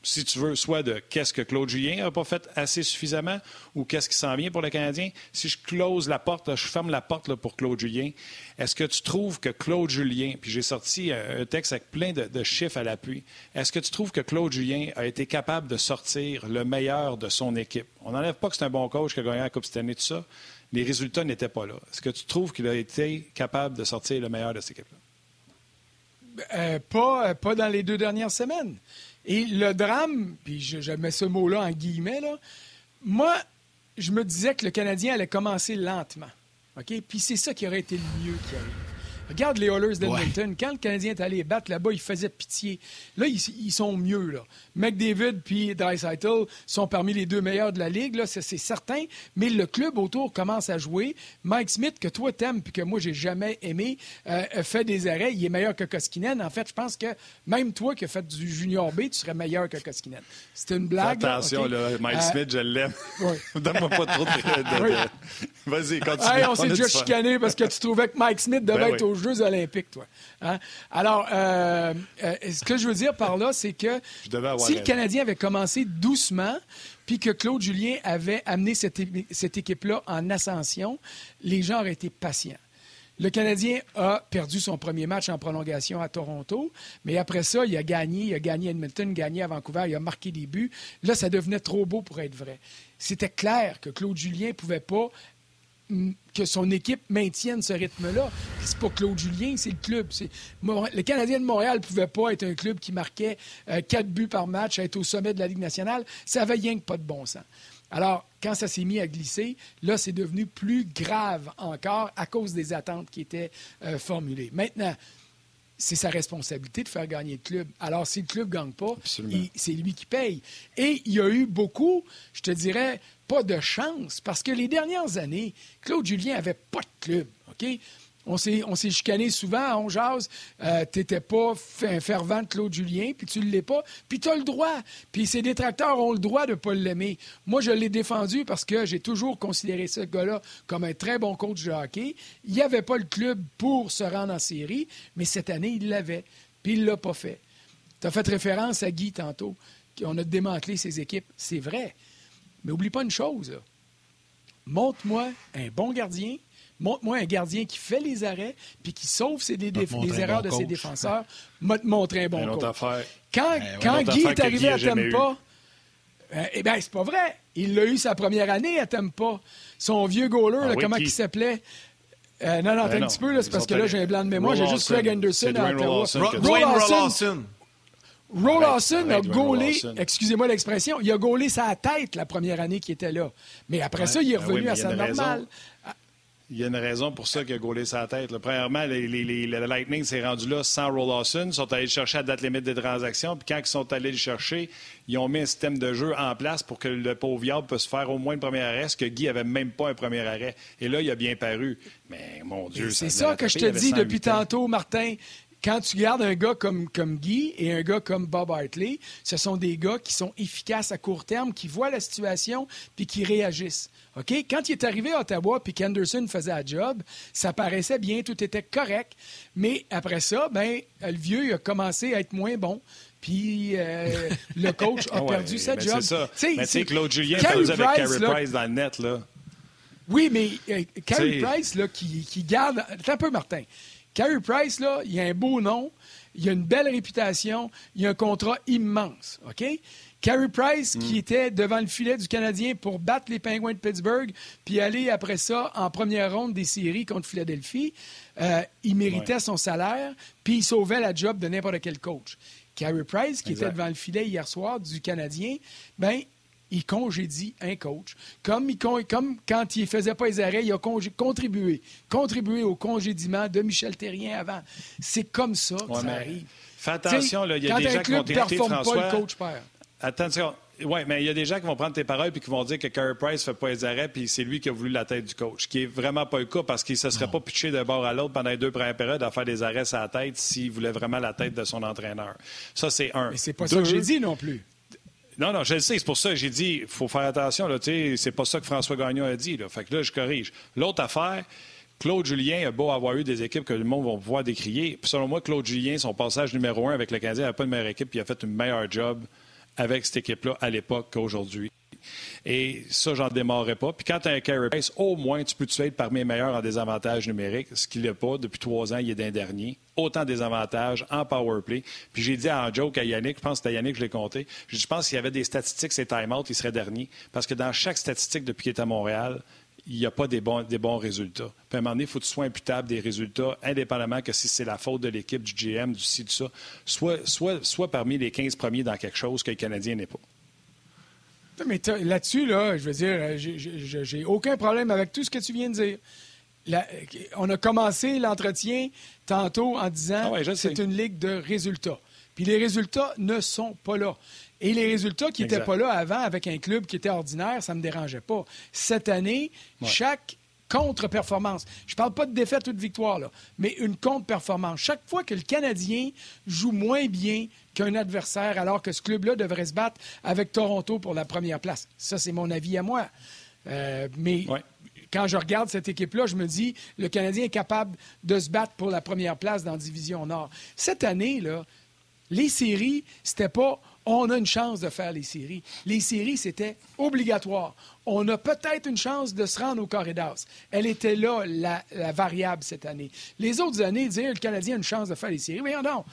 A: si tu veux, soit de qu'est-ce que Claude Julien n'a pas fait assez suffisamment ou qu'est-ce qui s'en vient pour le Canadien. Si je close la porte, je ferme la porte pour Claude Julien, est-ce que tu trouves que Claude Julien, puis j'ai sorti un texte avec plein de, chiffres à l'appui, est-ce que tu trouves que Claude Julien a été capable de sortir le meilleur de son équipe? On n'enlève pas que c'est un bon coach qui a gagné la Coupe cette année, tout ça. Les résultats n'étaient pas là. Est-ce que tu trouves qu'il a été capable de sortir le meilleur de cette équipe-là?
C: Euh, pas, euh, pas dans les deux dernières semaines. Et le drame, puis je, mets ce mot-là en guillemets, là, moi, je me disais que le Canadien allait commencer lentement. OK? Puis c'est ça qui aurait été le mieux qui arrive. Regarde les Oilers d'Edmonton. Quand le Canadien est allé battre là-bas, il faisait pitié. Là, ils, sont mieux. Là. McDavid puis Dreisaitl sont parmi les deux meilleurs de la Ligue, là, c'est, certain. Mais le club autour commence à jouer. Mike Smith, que toi t'aimes puis que moi, j'ai jamais aimé, euh, fait des arrêts. Il est meilleur que Koskinen. En fait, je pense que même toi qui as fait du Junior B, tu serais meilleur que Koskinen. C'était une blague.
A: Attention, là, Mike euh, Smith, je l'aime. Donne-moi pas trop de... Vas-y, continue.
C: on, s'est déjà chicané parce que tu trouvais que Mike Smith devait ben être aux Jeux olympiques, toi. Hein? Alors, euh, euh, ce que je veux dire par là, c'est que si le Canadien avait commencé doucement, puis que Claude Julien avait amené cette, cette équipe-là en ascension, les gens auraient été patients. Le Canadien a perdu son premier match en prolongation à Toronto, mais après ça, il a gagné, il a gagné Edmonton, gagné à Vancouver, il a marqué des buts. Là, ça devenait trop beau pour être vrai. C'était clair que Claude Julien ne pouvait pas que son équipe maintienne ce rythme-là. C'est pas Claude Julien, c'est le club. Le Canadien de Montréal ne pouvait pas être un club qui marquait euh, quatre buts par match, être au sommet de la Ligue nationale. Ça avait rien que pas de bon sens. Alors, quand ça s'est mis à glisser, là, c'est devenu plus grave encore à cause des attentes qui étaient euh, formulées. Maintenant, c'est sa responsabilité de faire gagner le club. Alors, si le club ne gagne pas, c'est lui qui paye. Et il y a eu beaucoup, je te dirais, de chance, parce que les dernières années, Claude Julien n'avait pas de club. OK? On s'est, on chicané souvent, on jase. Euh, tu n'étais pas fervent de Claude Julien, puis tu ne l'es pas, puis tu as le droit. Puis ses détracteurs ont le droit de pas l'aimer. Moi, je l'ai défendu parce que j'ai toujours considéré ce gars-là comme un très bon coach de hockey. Il n'y avait pas le club pour se rendre en série, mais cette année, il l'avait. Puis il ne l'a pas fait. Tu as fait référence à Guy tantôt, qu'on a démantelé ses équipes. C'est vrai. Mais oublie pas une chose. Montre-moi un bon gardien montre-moi un gardien qui fait les arrêts puis qui sauve ses, les, erreurs de ses défenseurs. M'a montré un bon coach. Quand, ben quand Guy est arrivé à Tampa, euh, eh bien, c'est pas vrai. Il l'a eu sa première année à Tampa. Son vieux goaler, ah comment il s'appelait? Euh, non, non, attends ben un petit peu, c'est parce que là, j'ai un blanc de mémoire. J'ai juste Craig Anderson à Ottawa. Roll Lawson a gaulé, excusez-moi l'expression, il a gaulé sa tête la première année qu'il était là. Mais après ça, il est ben revenu à sa normale.
A: Il y a une raison pour ça qu'il a gaulé sa tête. Premièrement, les, le Lightning s'est rendu là sans Roll Lawson. Ils sont allés le chercher à date limite des transactions. Puis quand ils sont allés le chercher, ils ont mis un système de jeu en place pour que le pauvre viable puisse faire au moins le premier arrêt, ce que Guy avait même pas un premier arrêt. Et là, il a bien paru. Mais mon Dieu,
C: C'est ça, que je te dis depuis tantôt, Martin quand tu gardes un gars comme, comme Guy et un gars comme Bob Hartley, ce sont des gars qui sont efficaces à court terme, qui voient la situation puis qui réagissent. OK? Quand il est arrivé à Ottawa puis qu'Anderson faisait la job, ça paraissait bien, tout était correct. Mais après ça, ben, le vieux il a commencé à être moins bon. Puis euh, le coach a perdu sa job.
A: C'est ça. mais tu Claude Julien faisait avec Carey Price dans le net, là.
C: Oui, mais euh, Carey Price, là, qui, qui garde... Attends un peu, Martin. Carey Price, là, il a un beau nom, il a une belle réputation, il a un contrat immense. OK? Carey Price, qui mm. était devant le filet du Canadien pour battre les Penguins de Pittsburgh, puis aller après ça en première ronde des séries contre Philadelphie, euh, il méritait son salaire, puis il sauvait la job de n'importe quel coach. Carey Price, qui était devant le filet hier soir du Canadien, ben il congédie un coach. Comme, il, comme quand il ne faisait pas les arrêts, il a contribué, contribué au congédiement de Michel Terrien avant. C'est comme ça que ça arrive.
A: Fais attention, il y a des gens qui vont t'écouter, François. Pas, le coach perd. Attention. Oui, mais il y a des gens qui vont prendre tes paroles et qui vont dire que Carey Price ne fait pas les arrêts puis c'est lui qui a voulu la tête du coach, ce qui est vraiment pas le cas parce qu'il ne se serait pas pitché d'un bord à l'autre pendant les deux premières périodes à faire des arrêts sur la tête s'il voulait vraiment la tête de son entraîneur. Ça, c'est un.
C: Mais c'est pas ça que j'ai dit non plus.
A: Non, non, je le sais. C'est pour ça que j'ai dit il faut faire attention. C'est pas ça que François Gagnon a dit. Là. Fait que là, je corrige. L'autre affaire, Claude Julien a beau avoir eu des équipes que le monde va pouvoir décrier. selon moi, Claude Julien, son passage numéro un avec le Canadien, n'a pas une meilleure équipe, puis il a fait une meilleure job avec cette équipe-là à l'époque qu'aujourd'hui. Et ça, j'en démarrerai pas. Puis quand tu as un carry au moins, tu peux te être parmi les meilleurs en désavantages numériques, ce qu'il n'est pas. Depuis trois ans, il est d'un dernier. Autant des avantages en power play. Puis j'ai dit en joke à Yannick, je pense que c'était Yannick je l'ai compté, je pense qu'il y avait des statistiques, c'est time-out, il serait dernier. Parce que dans chaque statistique depuis qu'il est à Montréal, il n'y a pas des bons, des bons résultats. Puis à un moment donné, il faut que tu sois imputable des résultats, indépendamment que si c'est la faute de l'équipe, du GM, du ci, du ça, soit, soit, soit parmi les 15 premiers dans quelque chose que le Canadien n'est pas.
C: Mais là-dessus, là, je veux dire, euh, j'ai aucun problème avec tout ce que tu viens de dire. on a commencé l'entretien tantôt en disant que ah c'est une ligue de résultats. Puis les résultats ne sont pas là. Et les résultats qui n'étaient pas là avant avec un club qui était ordinaire, ça ne me dérangeait pas. Cette année, chaque contre-performance. Je ne parle pas de défaite ou de victoire, là, mais une contre-performance. Chaque fois que le Canadien joue moins bien qu'un adversaire, alors que ce club-là devrait se battre avec Toronto pour la première place. Ça, c'est mon avis à moi. Euh, mais quand je regarde cette équipe-là, je me dis, le Canadien est capable de se battre pour la première place dans la Division Nord. Cette année, là, les séries, c'était pas on a une chance de faire les séries. Les séries, c'était obligatoire. On a peut-être une chance de se rendre au corridors. Elle était là, la, variable cette année. Les autres années, dire le Canadien a une chance de faire les séries, mais non.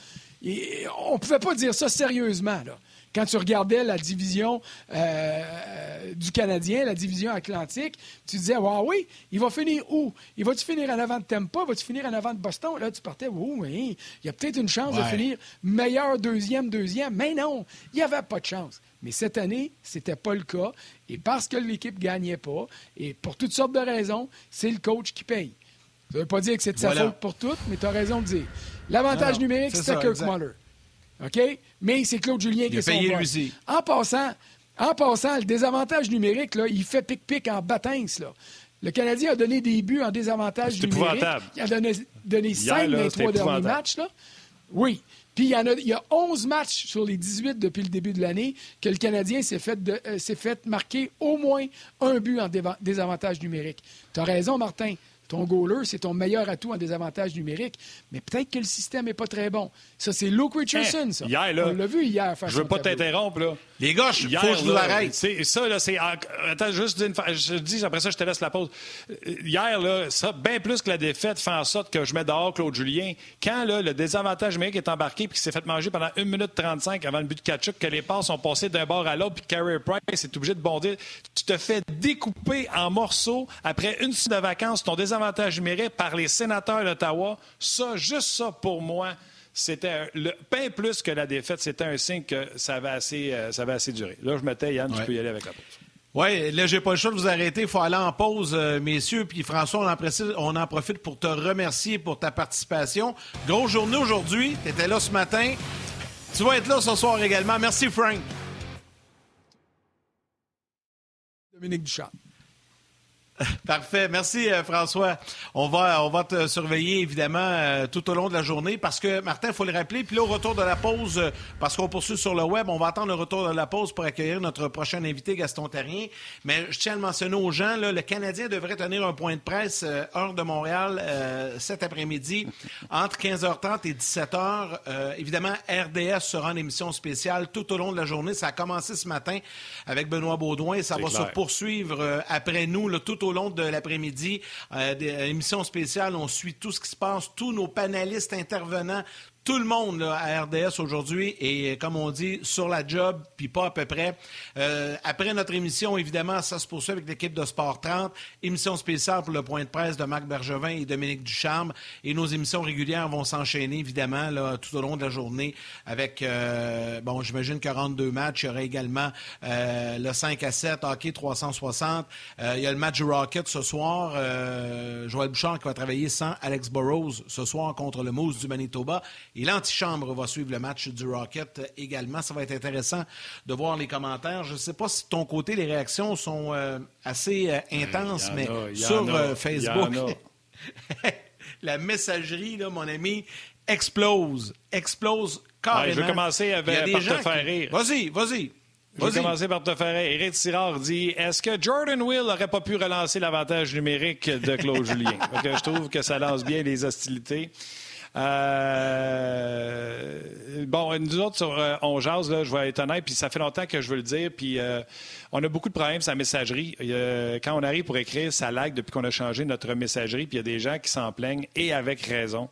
C: on ne pouvait pas dire ça sérieusement. Là quand tu regardais la division euh, du Canadien, la division Atlantique, tu disais, wow, oui, il va finir où? Il va-tu finir en avant de Tampa? Va-tu finir en avant de Boston? Là, tu partais, oh, oui, il y a peut-être une chance de finir meilleur deuxième, deuxième. Mais non, il n'y avait pas de chance. Mais cette année, ce n'était pas le cas. Et parce que l'équipe ne gagnait pas, et pour toutes sortes de raisons, c'est le coach qui paye. Ça ne veut pas dire que c'est de sa faute pour toutes, mais tu as raison de dire. L'avantage numérique, c'était Kirk Muller. OK? Mais c'est Claude Julien qui est son. En passant, en passant, le désavantage numérique, là, il fait pic-pic en. Là. Le Canadien a donné des buts en désavantage numérique. Il a donné, donné 5 dans les trois derniers matchs. Là. Oui. Puis il y, en a, il y a 11 matchs sur les 18 depuis le début de l'année que le Canadien s'est fait, euh, fait marquer au moins un but en désavantage numérique. Tu as raison, Martin. Ton goaler, c'est ton meilleur atout en désavantage numérique. Mais peut-être que le système n'est pas très bon. Ça, c'est Luke Richardson, ça.
A: Hier, là,
C: On l'a vu hier.
A: Je veux pas t'interrompre, là.
B: Les gars, il faut que je vous arrête.
A: Ça, là, c'est. Attends, juste une... je dis, après ça, je te laisse la pause. Hier, là, ça, bien plus que la défaite, fait en sorte que je mets dehors Claude Julien. Quand là, le désavantage numérique est embarqué puis qu'il s'est fait manger pendant 1 minute 35 avant le but de Kachuk, que les passes sont passées d'un bord à l'autre puis Carey Price est obligé de bondir, tu te fais découper en morceaux après une semaine de vacances ton désavantage numérique par les sénateurs d'Ottawa. Ça, juste ça, pour moi, c'était le pain plus que la défaite, c'était un signe que ça avait assez, euh, ça assez duré. Là, je mettais Yann, tu peux y aller avec la pause.
B: Oui, là, j'ai pas le choix de vous arrêter. Il faut aller en pause, euh, messieurs. Puis François, on en, on en, profite pour te remercier pour ta participation. Grosse journée aujourd'hui. Tu étais là ce matin. Tu vas être là ce soir également. Merci, Frank.
C: Dominique Duchamp.
B: Parfait. Merci, euh, François. On va, on va te surveiller, évidemment, euh, tout au long de la journée parce que, Martin, il faut le rappeler. Puis là, au retour de la pause, euh, parce qu'on poursuit sur le web, on va attendre le retour de la pause pour accueillir notre prochain invité, Gaston Terrien. Mais je tiens à le mentionner aux gens, là, le Canadien devrait tenir un point de presse, heure de Montréal, cet après-midi, entre 15h30 et 17h. évidemment, RDS sera en émission spéciale tout au long de la journée. Ça a commencé ce matin avec Benoît Baudouin. Ça va se poursuivre après nous, là, tout au au long de l'après-midi. Euh, des émissions spéciales, on suit tout ce qui se passe, tous nos panélistes intervenants, tout le monde à RDS aujourd'hui est, comme on dit, sur la job, puis pas à peu près. Euh, après notre émission, évidemment, ça se poursuit avec l'équipe de Sport 30. Émission spéciale pour le point de presse de Marc Bergevin et Dominique Ducharme. Et nos émissions régulières vont s'enchaîner, évidemment, là, tout au long de la journée avec, euh, bon, j'imagine 42 matchs. Il y aura également euh, le 5 à 7, hockey 360. il y a le match du Rocket ce soir. Joël Bouchard qui va travailler sans Alex Burrows ce soir contre le Moose du Manitoba. Et l'antichambre va suivre le match du Rocket également. Ça va être intéressant de voir les commentaires. Je ne sais pas si de ton côté, les réactions sont euh, assez euh, intenses, mais sur euh, Facebook, la messagerie, là, mon ami, explose. Explose carrément.
A: je vais commencer avec, par te faire rire.
B: Vas-y, vas-y.
A: Je vais commencer par te faire rire. Éric Sirard dit Est-ce que Jordan Will n'aurait pas pu relancer l'avantage numérique de Claude Julien? Je trouve que ça lance bien les hostilités. Euh, bon, nous autres, sur euh, On Jase, là, je vais être honnête, puis ça fait longtemps que je veux le dire, puis euh, on a beaucoup de problèmes sur la messagerie. quand on arrive pour écrire, ça lag depuis qu'on a changé notre messagerie, puis il y a des gens qui s'en plaignent, et avec raison.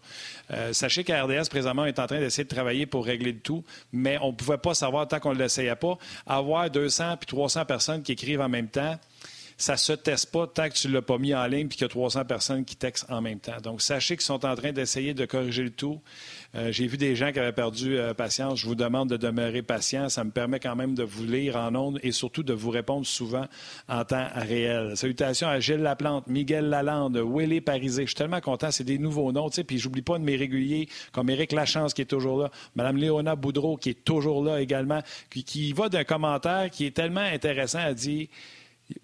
A: sachez qu'RDS, présentement, est en train d'essayer de travailler pour régler le tout, mais on ne pouvait pas savoir, tant qu'on ne l'essayait pas, avoir 200 puis 300 personnes qui écrivent en même temps ça se teste pas tant que tu l'as pas mis en ligne et qu'il y a 300 personnes qui textent en même temps. Donc, sachez qu'ils sont en train d'essayer de corriger le tout. Euh, j'ai vu des gens qui avaient perdu euh, patience. Je vous demande de demeurer patient. Ça me permet quand même de vous lire en ondes et surtout de vous répondre souvent en temps réel. Salutations à Gilles Laplante, Miguel Lalande, Willy Parisé. Je suis tellement content. C'est des nouveaux noms. Puis j'oublie pas de mes réguliers comme Éric Lachance qui est toujours là, Mme Léona Boudreau qui est toujours là également, qui, qui va d'un commentaire qui est tellement intéressant à dire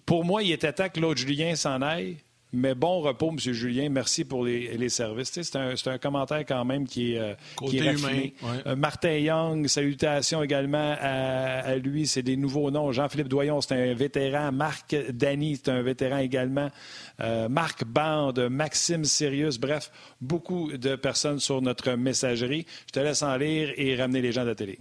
A: pour moi, il était temps que l'autre Julien s'en aille. Mais bon repos, M. Julien. Merci pour les, services. C'est un, commentaire quand même qui est, euh, qui est euh, Martin Young, salutations également à, lui. C'est des nouveaux noms. Jean-Philippe Doyon, c'est un vétéran. Marc Dany, c'est un vétéran également. Euh, Marc Bande, Maxime Sirius. Bref, beaucoup de personnes sur notre messagerie. Je te laisse en lire et ramener les gens de la télé.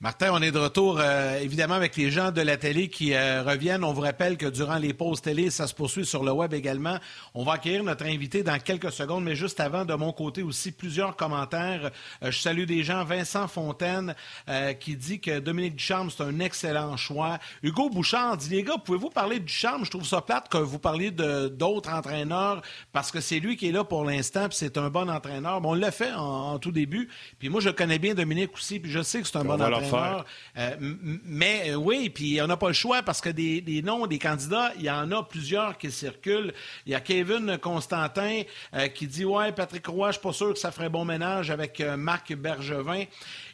B: Martin, on est de retour euh, évidemment avec les gens de la télé qui euh, reviennent. On vous rappelle que durant les pauses télé, ça se poursuit sur le web également. On va accueillir notre invité dans quelques secondes, mais juste avant, de mon côté aussi, plusieurs commentaires. Euh, je salue des gens. Vincent Fontaine qui dit que Dominique Ducharme, c'est un excellent choix. Hugo Bouchard dit, les gars, pouvez-vous parler de Ducharme? Je trouve ça plate que vous parliez d'autres entraîneurs parce que c'est lui qui est là pour l'instant, puis c'est un bon entraîneur. Bon, on l'a fait en, tout début. Puis moi, je connais bien Dominique aussi, puis je sais que c'est un bon entraîneur. Euh, mais euh, oui, puis on n'a pas le choix parce que des, noms des candidats, il y en a plusieurs qui circulent. Il y a Kevin Constantin euh, qui dit Ouais, Patrick Roy, je suis pas sûr que ça ferait bon ménage avec Marc Bergevin.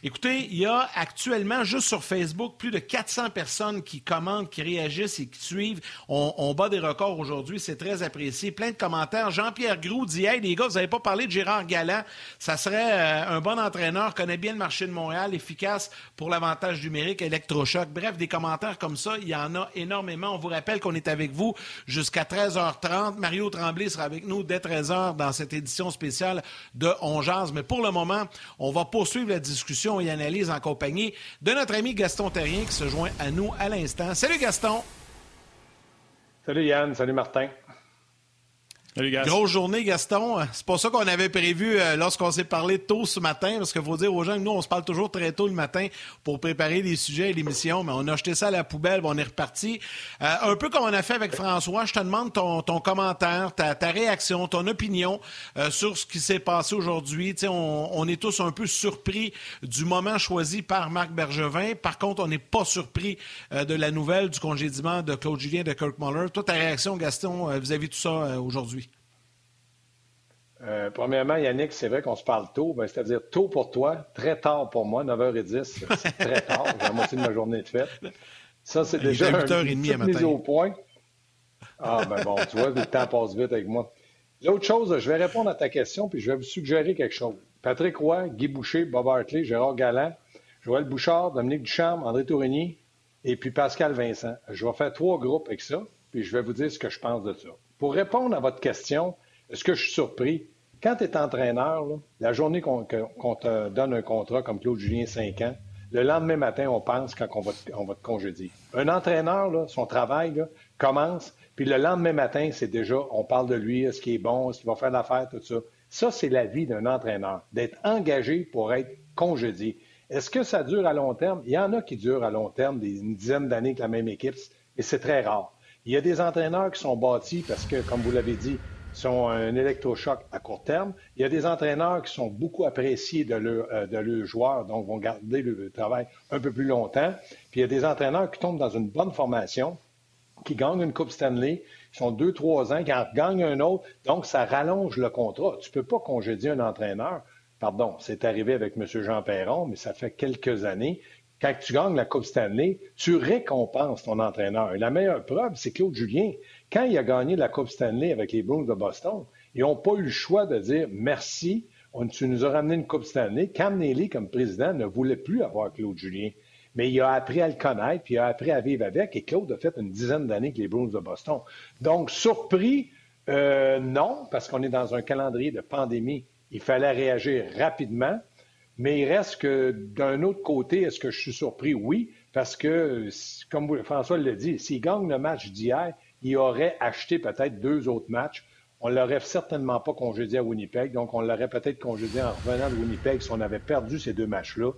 B: Écoutez, il y a actuellement, juste sur Facebook, plus de 400 personnes qui commentent, qui réagissent et qui suivent. On, bat des records aujourd'hui, c'est très apprécié. Plein de commentaires. Jean-Pierre Groux dit Hey, les gars, vous n'avez pas parlé de Gérard Galland. Ça serait un bon entraîneur, connaît bien le marché de Montréal, efficace pour l'avantage numérique, électrochoc. Bref, des commentaires comme ça, il y en a énormément. On vous rappelle qu'on est avec vous jusqu'à 13h30. Mario Tremblay sera avec nous dès 13h dans cette édition spéciale de On Mais pour le moment, on va poursuivre la discussion et analyse en compagnie de notre ami Gaston Terrien qui se joint à nous à l'instant. Salut Gaston!
D: Salut Yann, salut Martin.
B: Grosse journée, Gaston. C'est pas ça qu'on avait prévu euh, lorsqu'on s'est parlé tôt ce matin, parce qu'il faut dire aux gens que nous, on se parle toujours très tôt le matin pour préparer les sujets et l'émission, mais on a jeté ça à la poubelle, on est reparti. Euh, un peu comme on a fait avec François, je te demande ton, commentaire, ta, réaction, ton opinion euh, sur ce qui s'est passé aujourd'hui. On, on est tous un peu surpris du moment choisi par Marc Bergevin. Par contre, on n'est pas surpris de la nouvelle du congédiement de Claude Julien de Kirk Muller. Toi, ta réaction, Gaston, vis-à-vis -vis de tout ça aujourd'hui?
D: Euh, premièrement, Yannick, c'est vrai qu'on se parle tôt, ben, c'est-à-dire tôt pour toi, très tard pour moi, 9h10, c'est très tard, j'ai la moitié de ma journée de fête. Ça, c'est déjà une petite mise au point. Ah, ben bon, tu vois, le temps passe vite avec moi. L'autre chose, je vais répondre à ta question, puis je vais vous suggérer quelque chose. Patrick Roy, Guy Boucher, Bob Hartley, Gérard Galland, Joël Bouchard, Dominique Ducharme, André Tourigny, et puis Pascal Vincent. Je vais faire trois groupes avec ça, puis je vais vous dire ce que je pense de ça. Pour répondre à votre question, est-ce que je suis surpris? Quand tu es entraîneur, la journée qu'on te donne un contrat comme Claude Julien, 5 ans, le lendemain matin, on pense quand on va, te, congédier. Un entraîneur, son travail commence, puis le lendemain matin, c'est déjà, on parle de lui, est-ce qu'il est bon, est-ce qu'il va faire l'affaire, tout ça. Ça, c'est la vie d'un entraîneur, d'être engagé pour être congédié. Est-ce que ça dure à long terme? Il y en a qui durent à long terme, des, une dizaine d'années avec la même équipe, mais c'est très rare. Il y a des entraîneurs qui sont bâtis parce que, comme vous l'avez dit, sont un électrochoc à court terme. Il y a des entraîneurs qui sont beaucoup appréciés de leurs euh, de joueurs, donc vont garder le travail un peu plus longtemps. Puis il y a des entraîneurs qui tombent dans une bonne formation, qui gagnent une Coupe Stanley, qui sont deux, trois ans, qui en gagnent un autre. Donc, ça rallonge le contrat. Tu ne peux pas congédier un entraîneur. Pardon, c'est arrivé avec M. Jean Perron, mais ça fait quelques années. Quand tu gagnes la Coupe Stanley, tu récompenses ton entraîneur. Et la meilleure preuve, c'est Claude Julien. Quand il a gagné la Coupe Stanley avec les Bruins de Boston, ils n'ont pas eu le choix de dire merci, tu nous as ramené une Coupe Stanley. Cam Neely, comme président, ne voulait plus avoir Claude Julien. Mais il a appris à le connaître, puis il a appris à vivre avec, et Claude a fait une dizaine d'années avec les Bruins de Boston. Donc, surpris, euh, non, parce qu'on est dans un calendrier de pandémie. Il fallait réagir rapidement. Mais il reste que d'un autre côté, est-ce que je suis surpris? Oui, parce que, comme François l'a dit, s'il gagne le match d'hier, il aurait acheté peut-être deux autres matchs. On ne l'aurait certainement pas congédié à Winnipeg, donc on l'aurait peut-être congédié en revenant de Winnipeg si on avait perdu ces deux matchs-là.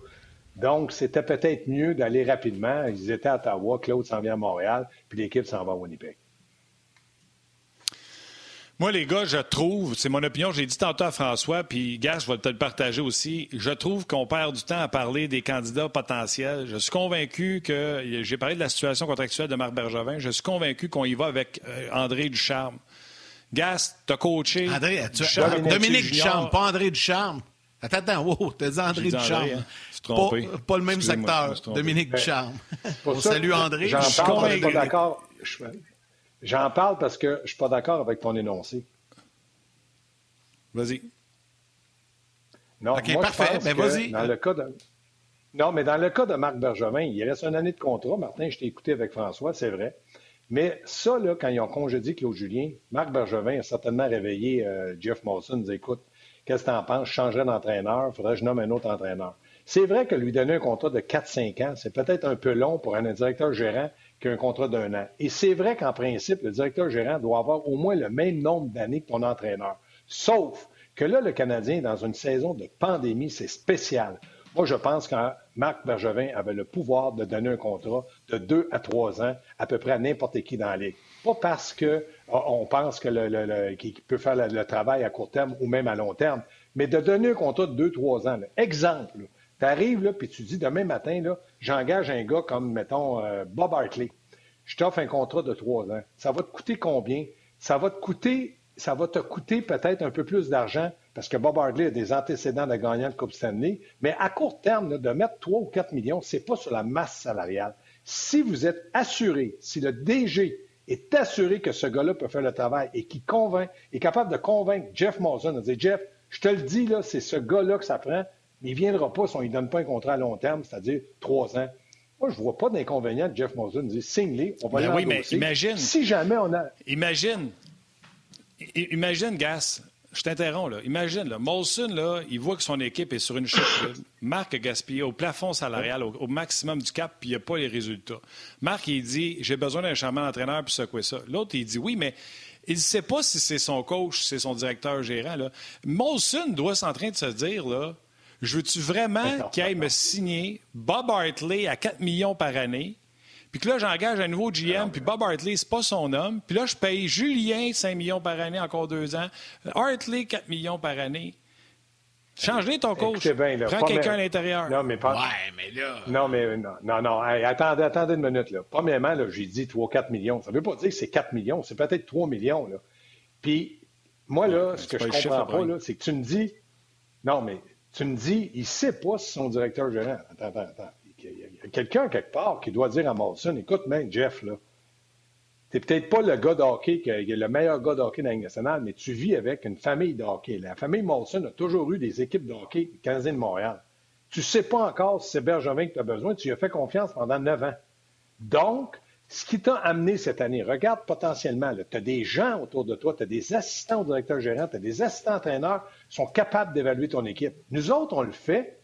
D: Donc, c'était peut-être mieux d'aller rapidement. Ils étaient à Ottawa, Claude s'en vient à Montréal, puis l'équipe s'en va à Winnipeg.
A: Moi, les gars, je trouve, c'est mon opinion, j'ai dit tantôt à François, puis gars, je vais te le partager aussi, je trouve qu'on perd du temps à parler des candidats potentiels. Je suis convaincu que, j'ai parlé de la situation contractuelle de Marc Bergevin, je suis convaincu qu'on y va avec euh, André Ducharme. Gas, t'as coaché.
B: André, tu as Dominique Ducharme, pas André Ducharme. Attends, attends, wow, t'as dit André Ducharme. Hein. Pas, pas, le même secteur, Dominique Ducharme. Salut André.
D: J'en parle, pas d'accord. J'en parle parce que je ne suis pas d'accord avec ton énoncé.
A: Vas-y.
B: Non, OK, parfait. Mais ben, vas-y.
D: Dans le cas de... Non, mais dans le cas de Marc Bergevin, il reste une année de contrat. Martin, je t'ai écouté avec François, c'est vrai. Mais ça, là, quand ils ont congédié Claude Julien, Marc Bergevin a certainement réveillé euh, Jeff Molson, dit écoute, qu'est-ce que tu en penses? Je changerais d'entraîneur, il faudrait que je nomme un autre entraîneur. C'est vrai que lui donner un contrat de 4-5 ans, c'est peut-être un peu long pour un directeur gérant qui a un contrat d'un an. Et c'est vrai qu'en principe, le directeur gérant doit avoir au moins le même nombre d'années que ton entraîneur. Sauf que là, le Canadien, dans une saison de pandémie, c'est spécial. Moi, je pense que Marc Bergevin avait le pouvoir de donner un contrat de deux à trois ans à peu près à n'importe qui dans la Ligue. Pas parce qu'on pense que le, qu'il peut faire le, travail à court terme ou même à long terme, mais de donner un contrat de deux, trois ans. Exemple, tu arrives là, puis tu dis demain matin, j'engage un gars comme, mettons, euh, Bob Hartley. Je t'offre un contrat de trois ans. Ça va te coûter combien? Ça va te coûter, ça va te coûter peut-être un peu plus d'argent parce que Bob Hartley a des antécédents de gagnant de Coupe Stanley, mais à court terme, de mettre 3 ou 4 millions, ce n'est pas sur la masse salariale. Si vous êtes assuré, si le DG est assuré que ce gars-là peut faire le travail et qui convainc, est capable de convaincre Jeff Molson de dire Jeff, je te le dis, là, c'est ce gars-là que ça prend, mais il ne viendra pas si on ne lui donne pas un contrat à long terme, c'est-à-dire trois ans. Moi, je ne vois pas d'inconvénient de Jeff Molson de dire signe-les, on va ben
A: oui, mais imagine.
D: Si jamais on a.
A: Imagine. Imagine, Gas, je t'interromps, là. Imagine, là, Molson, là, il voit que son équipe est sur une chute. Marc a gaspillé au plafond salarial, au, maximum du cap, puis il n'y a pas les résultats. Marc, il dit J'ai besoin d'un changement d'entraîneur pour secouer ça. L'autre, il dit Oui, mais il ne sait pas si c'est son coach, si c'est son directeur gérant. Là. Molson doit s'entraîner de se dire là, Je veux-tu vraiment qu'il aille me signer Bob Hartley à 4 millions par année? Puis que là, j'engage un nouveau GM, puis Bob Hartley, c'est pas son homme. Puis là, je paye Julien 5 millions par année, encore deux ans. Hartley, 4 millions par année. Change-les ton coach. Prends quelqu'un à l'intérieur.
D: Non, mais pas.
C: Ouais, mais là.
D: Non, mais non, non, non. attendez, attendez une minute. Là. Premièrement, là, j'ai dit 3-4 millions. Ça ne veut pas dire que c'est 4 millions. C'est peut-être 3 millions. Là. Puis, moi, là, ce que je comprends pas, là, c'est que tu me dis. Non, mais tu me dis, il ne sait pas si son directeur gérant. Attends, attends, attends il y a quelqu'un quelque part qui doit dire à Molson écoute, même Jeff, là, t'es peut-être pas le gars de est le meilleur gars de hockey dans nationale, mais tu vis avec une famille de. La famille Molson a toujours eu des équipes de hockey Canadien de Montréal. Tu ne sais pas encore si c'est Bergevin que tu as besoin, tu lui as fait confiance pendant neuf ans. Donc, ce qui t'a amené cette année, regarde potentiellement, tu as des gens autour de toi, tu as des assistants au directeur gérant, tu as des assistants entraîneurs qui sont capables d'évaluer ton équipe. Nous autres, on le fait,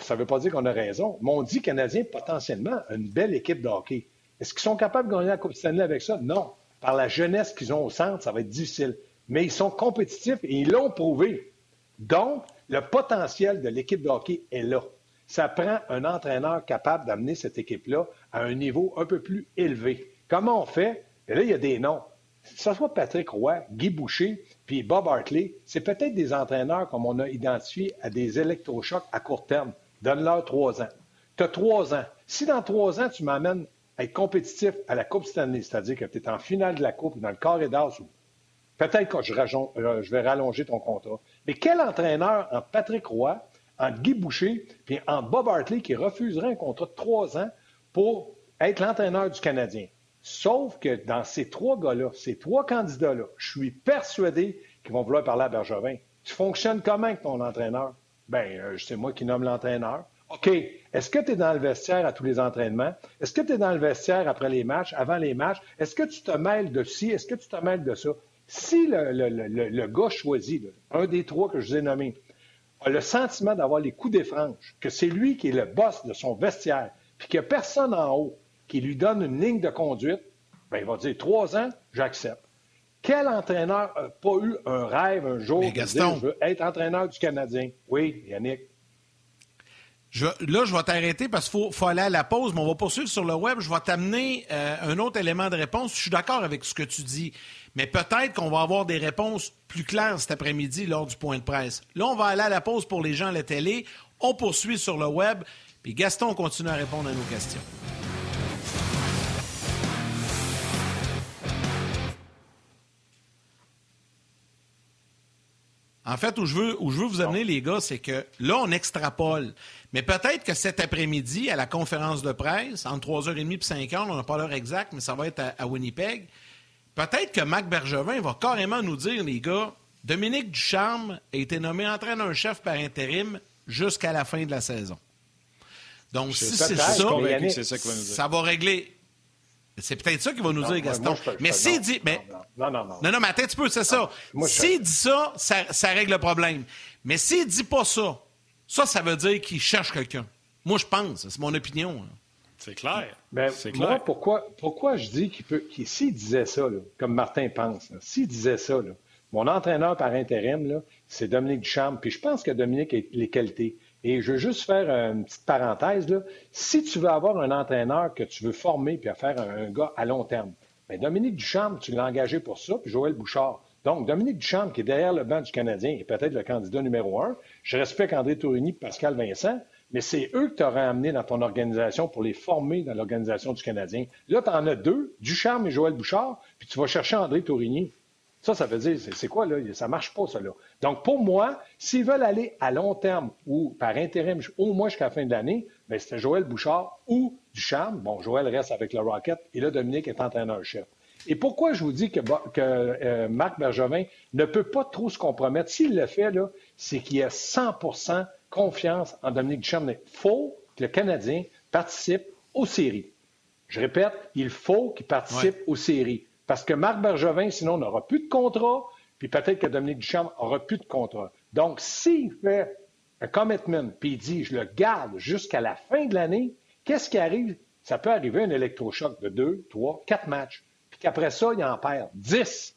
D: ça ne veut pas dire qu'on a raison, mais on dit Canadien potentiellement une belle équipe de hockey. Est-ce qu'ils sont capables de gagner la Coupe Stanley avec ça? Non. Par la jeunesse qu'ils ont au centre, ça va être difficile. Mais ils sont compétitifs et ils l'ont prouvé. Donc, le potentiel de l'équipe de hockey est là. Ça prend un entraîneur capable d'amener cette équipe-là à un niveau un peu plus élevé. Comment on fait? Et là, il y a des noms. Que ce soit Patrick Roy, Guy Boucher, puis Bob Hartley, c'est peut-être des entraîneurs comme on a identifié à des électrochocs à court terme. Donne-leur trois ans. Tu as trois ans. Si dans trois ans, tu m'amènes à être compétitif à la Coupe Stanley, c'est-à-dire que tu es en finale de la Coupe, dans le carré d'as, peut-être que euh, je, vais rallonger ton contrat. Mais quel entraîneur en Patrick Roy, en Guy Boucher, puis en Bob Hartley qui refuserait un contrat de trois ans pour être l'entraîneur du Canadien? Sauf que dans ces trois gars-là, ces trois candidats-là, je suis persuadé qu'ils vont vouloir parler à Bergevin. Tu fonctionnes comment avec ton entraîneur? Bien, euh, c'est moi qui nomme l'entraîneur. OK. Est-ce que tu es dans le vestiaire à tous les entraînements? Est-ce que tu es dans le vestiaire après les matchs, avant les matchs? Est-ce que tu te mêles de ci? Est-ce que tu te mêles de ça? Si le, le, gars choisi, un des trois que je vous ai nommés, a le sentiment d'avoir les coups des franges, que c'est lui qui est le boss de son vestiaire, puis qu'il n'y a personne en haut qui lui donne une ligne de conduite, bien, il va dire trois ans, j'accepte. Quel entraîneur n'a pas eu un rêve un jour de dire je veux être entraîneur du Canadien? Oui, Yannick.
B: Là, je vais t'arrêter parce qu'il faut, aller à la pause, mais on va poursuivre sur le web. Je vais t'amener euh, un autre élément de réponse. Je suis d'accord avec ce que tu dis, mais peut-être qu'on va avoir des réponses plus claires cet après-midi lors du point de presse. Là, on va aller à la pause pour les gens à la télé. On poursuit sur le web, puis Gaston continue à répondre à nos questions. En fait, où je veux, où je veux vous amener, les gars, c'est que là, on extrapole. Mais peut-être que cet après-midi, à la conférence de presse, entre 3h30 et 5h, on n'a pas l'heure exacte, mais ça va être à, Winnipeg, peut-être que Mac Bergevin va carrément nous dire, les gars, Dominique Ducharme a été nommé entraîneur-chef par intérim jusqu'à la fin de la saison. Donc, si c'est ça, ça va régler c'est peut-être ça qu'il va nous dire, Gaston. mais s'il dit. Mais...
D: Non, non, non.
B: Non, non, mais attends un peu, c'est ça. S'il dit ça, ça, règle le problème. Mais s'il dit pas ça, Ça, ça veut dire qu'il cherche quelqu'un. Moi, je pense. C'est mon opinion.
A: C'est clair.
D: Ben, moi, pourquoi, pourquoi je dis qu'il peut. s'il disait ça, comme Martin pense, s'il disait ça, mon entraîneur par intérim, c'est Dominique Duchamp. Puis je pense que Dominique a les qualités. Et je veux juste faire une petite parenthèse. Là. Si tu veux avoir un entraîneur que tu veux former puis faire un, gars à long terme, bien, Dominique Duchamp, tu l'as engagé pour ça, puis Joël Bouchard. Donc, Dominique Duchamp, qui est derrière le banc du Canadien, est peut-être le candidat numéro un. Je respecte André Tourigny et Pascal Vincent, mais c'est eux que tu aurais amené dans ton organisation pour les former dans l'organisation du Canadien. Là, tu en as deux, Duchamp et Joël Bouchard, puis tu vas chercher André Tourigny. Ça, ça veut dire, c'est quoi, là? Ça marche pas, ça, là. Donc, pour moi, s'ils veulent aller à long terme ou par intérim, au moins jusqu'à la fin de l'année, bien, c'était Joël Bouchard ou Duchamp. Bon, Joël reste avec le Rocket et là, Dominique est entraîneur-chef. Et pourquoi je vous dis que, euh, Marc Bergevin ne peut pas trop se compromettre? S'il le fait, là, c'est qu'il a 100% confiance en Dominique Duchamp. Il faut que le Canadien participe aux séries. Je répète, il faut qu'il participe aux séries. Parce que Marc Bergevin, sinon, n'aura plus de contrat, puis peut-être que Dominique Duchamp aura plus de contrat. Donc, s'il fait un commitment, puis il dit, je le garde jusqu'à la fin de l'année, qu'est-ce qui arrive? Ça peut arriver un électrochoc de deux, trois, quatre matchs. Puis qu'après ça, il en perd dix.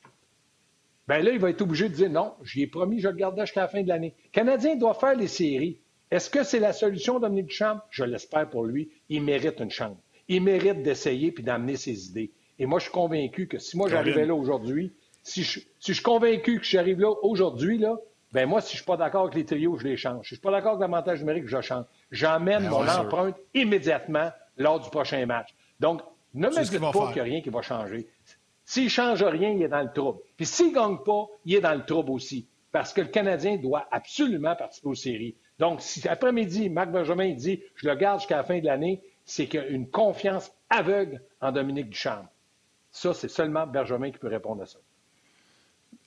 D: Bien là, il va être obligé de dire non, j'y ai promis, je le garde jusqu'à la fin de l'année. Canadien doit faire les séries. Est-ce que c'est la solution, Dominique Duchamp? Je l'espère pour lui. Il mérite une chance. Il mérite d'essayer puis d'amener ses idées. Et moi, je suis convaincu que si moi j'arrivais là aujourd'hui, si je, suis convaincu que j'arrive là aujourd'hui, là, ben moi, si je suis pas d'accord avec les trios, je les change. Si je suis pas d'accord avec l'avantage numérique, je change. J'emmène ben mon empreinte immédiatement lors du prochain match. Donc, ne me dites pas qu'il n'y a rien qui va changer. S'il ne change rien, il est dans le trouble. Puis s'il ne gagne pas, il est dans le trouble aussi. Parce que le Canadien doit absolument participer aux séries. Donc, si après-midi, Marc Benjamin dit je le garde jusqu'à la fin de l'année, c'est qu'il y a une confiance aveugle en Dominique Duchamp. Ça, c'est seulement Benjamin qui peut répondre à ça.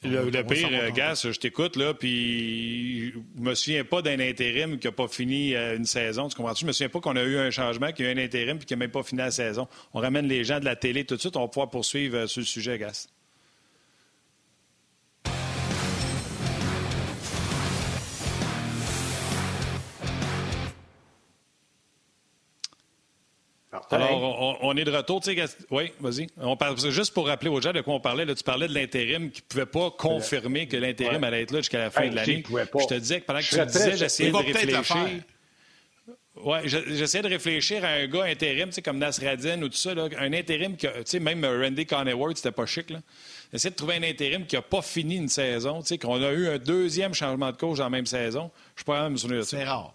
A: Le, pire, euh, Gas, je t'écoute, là, puis je me souviens pas d'un intérim qui n'a pas fini euh, une saison. Tu comprends-tu? Je me souviens pas qu'on a eu un changement, qu'il y a eu un intérim puis qui n'a même pas fini la saison. On ramène les gens de la télé tout de suite, on va pouvoir poursuivre euh, sur le sujet, Gas. Alors, on, est de retour. Oui, vas-y. On parle, juste pour rappeler aux gens de quoi on parlait. Là, tu parlais de l'intérim qui ne pouvait pas confirmer que l'intérim allait être là jusqu'à la fin de l'année. Je te disais que pendant que tu disais, j'essayais de réfléchir. Oui, j'essayais de réfléchir à un gars intérim, comme Nasradin ou tout ça, un intérim qui, tu sais, même Randy Conneyward, c'était pas chic. Là. J'essayais de trouver un intérim qui n'a pas fini une saison, tu sais, qu'on a eu un deuxième changement de coach dans la même saison. Je suis pas même me souvenir de ça.
B: C'est rare.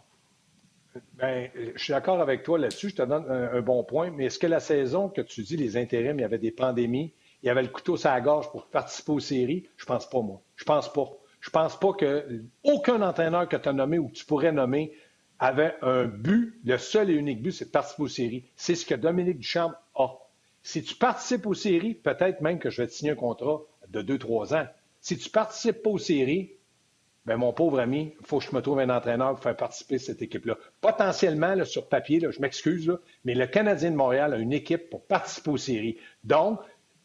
D: Bien, je suis d'accord avec toi là-dessus. Je te donne un, bon point. Mais est-ce que la saison que tu dis, les intérims, il y avait des pandémies, il y avait le couteau sur la gorge pour participer aux séries? Je pense pas, moi. Je pense pas. Je pense pas que aucun entraîneur que tu as nommé ou que tu pourrais nommer avait un but. Le seul et unique but, c'est de participer aux séries. C'est ce que Dominique Duchamp a. Si tu participes aux séries, peut-être même que je vais te signer un contrat de 2-3 ans. Si tu participes pas aux séries, Bien, mon pauvre ami, il faut que je me trouve un entraîneur pour faire participer cette équipe-là. Potentiellement, sur papier, je m'excuse, mais le Canadien de Montréal a une équipe pour participer aux séries. Donc,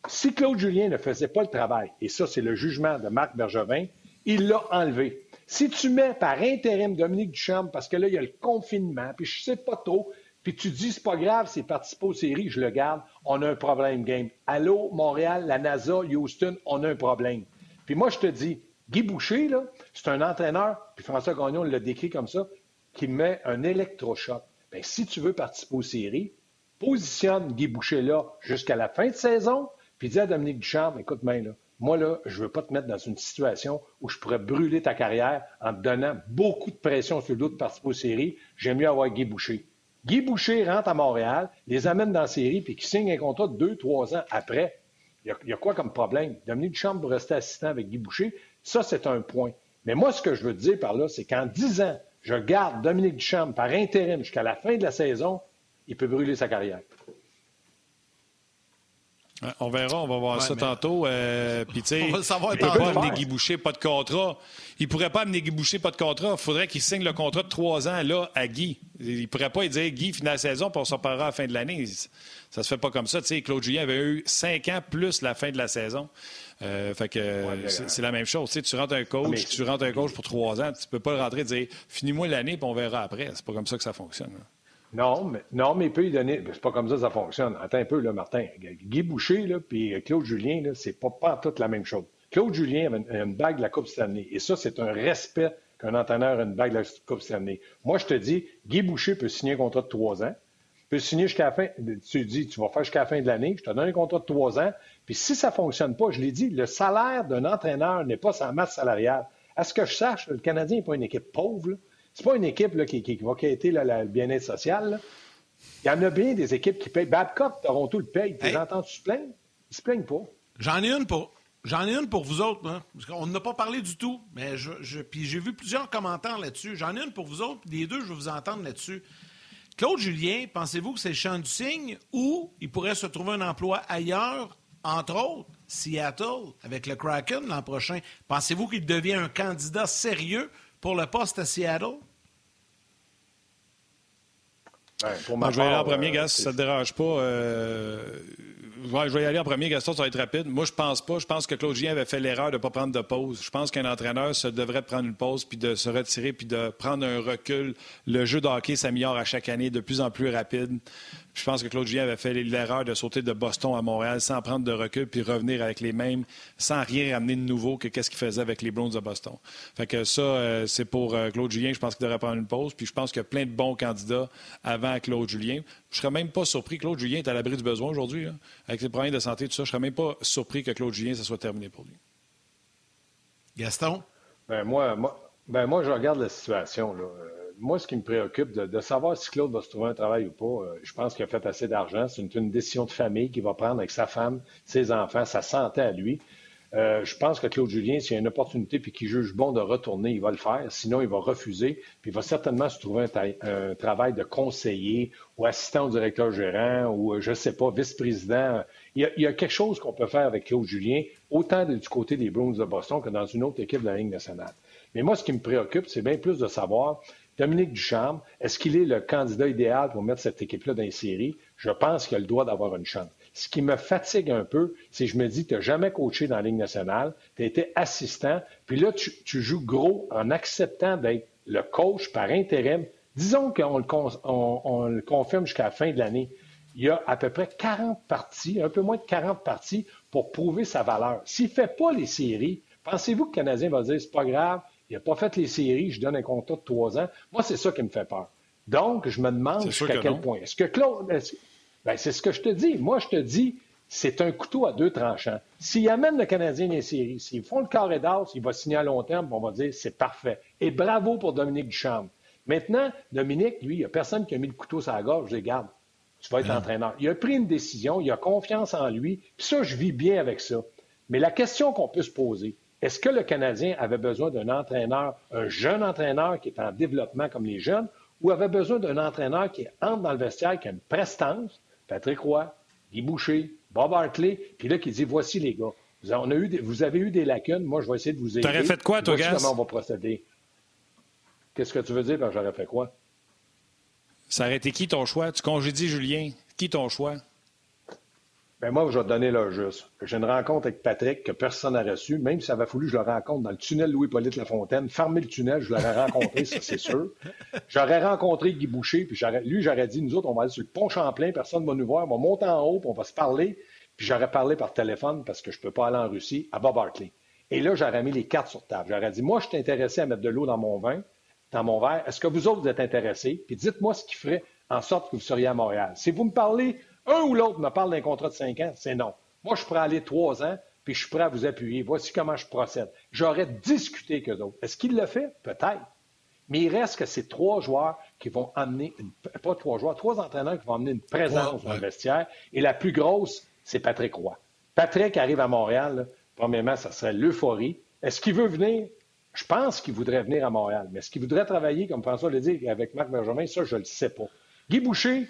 D: si Claude Julien ne faisait pas le travail, et ça, c'est le jugement de Marc Bergevin, il l'a enlevé. Si tu mets par intérim Dominique Duchamp, parce que là, il y a le confinement, puis je sais pas trop, puis tu dis, c'est pas grave, c'est participer aux séries, je le garde, on a un problème, game. Allô, Montréal, la NASA, Houston, on a un problème. Puis moi, je te dis, Guy Boucher, c'est un entraîneur, puis François Gagnon l'a décrit comme ça, qui met un électrochoc. Bien, si tu veux participer aux séries, positionne Guy Boucher là jusqu'à la fin de saison, puis dis à Dominique Duchamp, écoute, moi, là, moi, là, je ne veux pas te mettre dans une situation où je pourrais brûler ta carrière en te donnant beaucoup de pression sur le dos de participer aux séries. J'aime mieux avoir Guy Boucher. Guy Boucher rentre à Montréal, les amène dans la série, puis qui signe un contrat de deux, trois ans après. Il y, a, quoi comme problème? Dominique Duchamp pour rester assistant avec Guy Boucher, ça, c'est un point. Mais moi, ce que je veux dire par là, c'est qu'en 10 ans, je garde Dominique Duchamp par intérim jusqu'à la fin de la saison, il peut brûler sa carrière.
A: On verra, on va voir ça tantôt. Euh, Puis, tu sais, il
B: ne
A: peut pas amener Guy Boucher, pas de contrat. Il pourrait pas amener Guy Boucher, pas de contrat. Il faudrait qu'il signe le contrat de trois ans, là, à Guy. Il pourrait pas dire, Guy, finit la saison, puis on s'en parlera à la fin de l'année. Ça se fait pas comme ça. Tu sais, Claude Julien avait eu cinq ans plus la fin de la saison. Euh, fait que c'est la même chose. Tu, sais, tu rentres un coach, tu rentres un coach pour trois ans, tu peux pas rentrer et dire, finis-moi l'année, puis on verra après. C'est pas comme ça que ça fonctionne.
D: Non, mais, non, mais il peut y donner. C'est pas comme ça que ça fonctionne. Attends un peu, là, Martin. Guy Boucher, puis Claude Julien, c'est pas, pas toute la même chose. Claude Julien avait une, bague de la Coupe Stanley. Et ça, c'est un respect qu'un entraîneur a une bague de la Coupe Stanley. Moi, je te dis, Guy Boucher peut signer un contrat de trois ans. Peut signer jusqu'à la fin. Tu dis, tu vas faire jusqu'à la fin de l'année. Je te donne un contrat de trois ans. Puis si ça fonctionne pas, je l'ai dit, le salaire d'un entraîneur n'est pas sa masse salariale. À ce que je sache, le Canadien n'est pas une équipe pauvre. Là. C'est pas une équipe là, qui, qui, va quitter le bien-être social. Il y en a bien des équipes qui payent. Babcock, Toronto le paye. Tu entends-tu se plaindre? Ils se plaignent pas.
B: J'en ai une pour. J'en ai une pour vous autres, hein, On n'a pas parlé du tout, mais je, puis j'ai vu plusieurs commentaires là-dessus. J'en ai une pour vous autres, les deux, je vais vous entendre là-dessus. Claude Julien, pensez-vous que c'est le champ du signe ou il pourrait se trouver un emploi ailleurs, entre autres, Seattle, avec le Kraken l'an prochain? Pensez-vous qu'il devient un candidat sérieux pour le poste à Seattle?
A: Ben, je vais y aller en premier, euh, gars, si ça ne te dérange pas. Euh, je vais y aller en premier, Gaston, ça va être rapide. Moi, je pense pas. Je pense que Claude Gien avait fait l'erreur de ne pas prendre de pause. Je pense qu'un entraîneur devrait prendre une pause, puis de se retirer, puis de prendre un recul. Le jeu de hockey s'améliore à chaque année, de plus en plus rapide. Je pense que Claude Julien avait fait l'erreur de sauter de Boston à Montréal sans prendre de recul puis revenir avec les mêmes, sans rien ramener de nouveau que qu'est-ce qu'il faisait avec les Browns de Boston. Fait que ça, euh, c'est pour euh, Claude Julien. Je pense qu'il devrait prendre une pause. Puis je pense qu'il y a plein de bons candidats avant Claude Julien. Je serais même pas surpris. Claude Julien est à l'abri du besoin aujourd'hui. Avec les problèmes de santé, tout ça, je serais même pas surpris que Claude Julien, ça soit terminé pour lui.
B: Gaston?
D: Ben moi, moi, ben moi je regarde la situation. Là moi, ce qui me préoccupe, de, savoir si Claude va se trouver un travail ou pas, euh, je pense qu'il a fait assez d'argent. C'est une, décision de famille qu'il va prendre avec sa femme, ses enfants, sa santé à lui. Euh, je pense que Claude Julien, s'il y a une opportunité puis qu'il juge bon de retourner, il va le faire. Sinon, il va refuser. Puis il va certainement se trouver un, travail de conseiller ou assistant au directeur gérant ou, euh, je ne sais pas, vice-président. Il, y a quelque chose qu'on peut faire avec Claude Julien, autant du côté des Bruins de Boston que dans une autre équipe de la Ligue nationale. Mais moi, ce qui me préoccupe, c'est bien plus de savoir Dominique Ducharme, est-ce qu'il est le candidat idéal pour mettre cette équipe-là dans les séries? Je pense qu'il a le d'avoir une chance. Ce qui me fatigue un peu, c'est que je me dis, tu n'as jamais coaché dans la Ligue nationale, tu as été assistant, puis là, tu, joues gros en acceptant d'être le coach par intérim. Disons qu'on le, confirme jusqu'à la fin de l'année. Il y a à peu près 40 parties, un peu moins de 40 parties pour prouver sa valeur. S'il ne fait pas les séries, pensez-vous que le Canadien va dire, c'est pas grave, il n'a pas fait les séries, je donne un contrat de trois ans. Moi, c'est ça qui me fait peur. Donc, je me demande jusqu'à quel point. Est-ce que Claude. ben, c'est ce que je te dis. Moi, je te dis, c'est un couteau à deux tranchants. S'il amène le Canadien les séries, s'ils font le carré d'as, il va signer à long terme, on va dire c'est parfait. Et bravo pour Dominique Duchamp. Maintenant, Dominique, lui, il n'y a personne qui a mis le couteau sur la gorge, je les garde. Tu vas être ah. entraîneur. Il a pris une décision, il a confiance en lui, puis ça, je vis bien avec ça. Mais la question qu'on peut se poser, est-ce que le Canadien avait besoin d'un entraîneur, un jeune entraîneur qui est en développement comme les jeunes, ou avait besoin d'un entraîneur qui entre dans le vestiaire, qui a une prestance, Patrick Roy, Guy Boucher, Bob Hartley, puis là, qui dit voici les gars. Vous, a eu vous avez eu des lacunes, moi, je vais essayer de vous aider.
A: T'aurais fait quoi, toi,
D: comment on va procéder. Qu'est-ce que tu veux dire par j'aurais fait quoi?
A: Ça aurait été qui ton choix? Tu congédies Julien. Qui ton choix?
D: Bien, moi, je vais te donner le juste. J'ai une rencontre avec Patrick que personne n'a reçu, même si ça avait fallu que je le rencontre dans le tunnel Louis-Polyte Lafontaine. Fermer le tunnel, je l'aurais rencontré, ça, c'est sûr. J'aurais rencontré Guy Boucher, puis lui, j'aurais dit, nous autres, on va aller sur le pont Champlain, personne ne va nous voir, on va monter en haut, puis on va se parler. Puis j'aurais parlé par téléphone, parce que je ne peux pas aller en Russie, à Bob Hartley. Et là, j'aurais mis les cartes sur table. J'aurais dit, moi, je suis intéressé à mettre de l'eau dans mon vin, dans mon verre. Est-ce que vous autres, vous êtes intéressés? Puis dites-moi ce qui ferait en sorte que vous seriez à Montréal. Si vous me parlez un ou l'autre me parle d'un contrat de cinq ans, c'est non. Moi, je suis prêt à aller trois ans, puis je suis prêt à vous appuyer. Voici comment je procède. J'aurais discuté avec eux autres. Est-ce qu'il le fait? Peut-être. Mais il reste que c'est trois joueurs qui vont amener, pas trois joueurs, trois entraîneurs qui vont amener une présence dans le vestiaire. Et la plus grosse, c'est Patrick Roy. Patrick arrive à Montréal. premièrement, ça serait l'euphorie. Est-ce qu'il veut venir? Je pense qu'il voudrait venir à Montréal. Mais est-ce qu'il voudrait travailler, comme François l'a dit, avec Marc Benjamin? Ça, je ne le sais pas. Guy Boucher,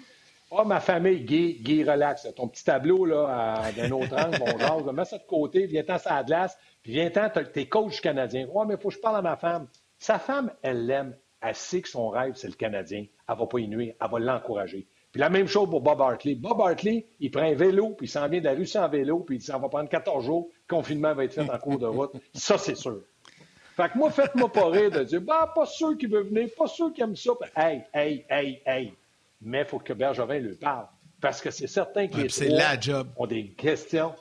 D: Ah, ma famille, Guy, Guy, relax. Ton petit tableau là, d'un autre angle, bon genre, mets ça de côté, viens-t'en sur la glace, puis viens-t'en, t'es coach canadien. Ouais, mais il faut que je parle à ma femme. Sa femme, elle l'aime. Elle sait que son rêve, c'est le Canadien. Elle va pas y nuire, elle va l'encourager. Puis la même chose pour Bob Hartley. Bob Hartley, il prend un vélo, puis il s'en vient de la Russie en vélo, puis il dit, ça va prendre 14 jours, le confinement va être fait en cours de route. Ça, c'est sûr. Fait que moi, faites-moi pas rire de dire, bah, pas sûr qu'il veut venir, pas sûr qu'il aime ça. Hey, hey, hey, hey. Mais il faut que Bergevin lui parle. Parce que c'est certain que les trois ont des questions.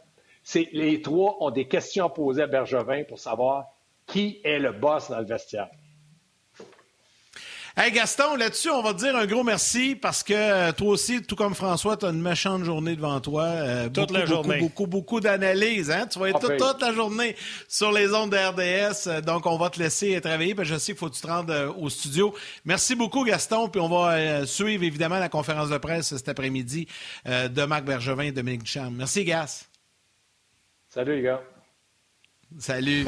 D: Les trois ont des questions posées à Bergevin pour savoir qui est le boss dans le vestiaire.
B: Hey Gaston, là-dessus, on va te dire un gros merci parce que euh, toi aussi, tout comme François, tu as une méchante journée devant toi.
A: Euh, toute la journée.
B: Beaucoup, beaucoup, d'analyses. Hein? Tu vas être toute, toute, la journée sur les ondes de RDS. Euh, donc, on va te laisser travailler. Parce que je sais qu'il faut que tu te rendes au studio. Merci beaucoup, Gaston. Puis on va suivre évidemment la conférence de presse cet après-midi de Marc Bergevin et Dominique Duchamp. Merci, Gas.
D: Salut, les gars.
B: Salut.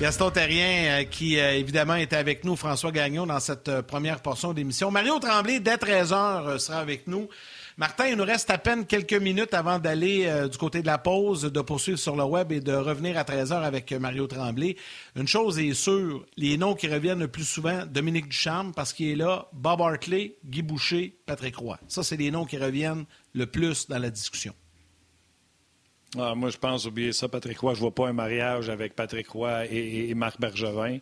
B: Gaston Terrien, euh, qui euh, évidemment était avec nous, François Gagnon, dans cette euh, première portion d'émission. Mario Tremblay, dès 13h, sera avec nous. Martin, il nous reste à peine quelques minutes avant d'aller du côté de la pause, de poursuivre sur le web et de revenir à 13h avec Mario Tremblay. Une chose est sûre, les noms qui reviennent le plus souvent, Dominique Ducharme, parce qu'il est là, Bob Hartley, Guy Boucher, Patrick Roy. Ça, c'est les noms qui reviennent le plus dans la discussion.
A: Ah, moi, je pense, oublier ça, Patrick Roy. Je ne vois pas un mariage avec Patrick Roy et, Marc Bergevin.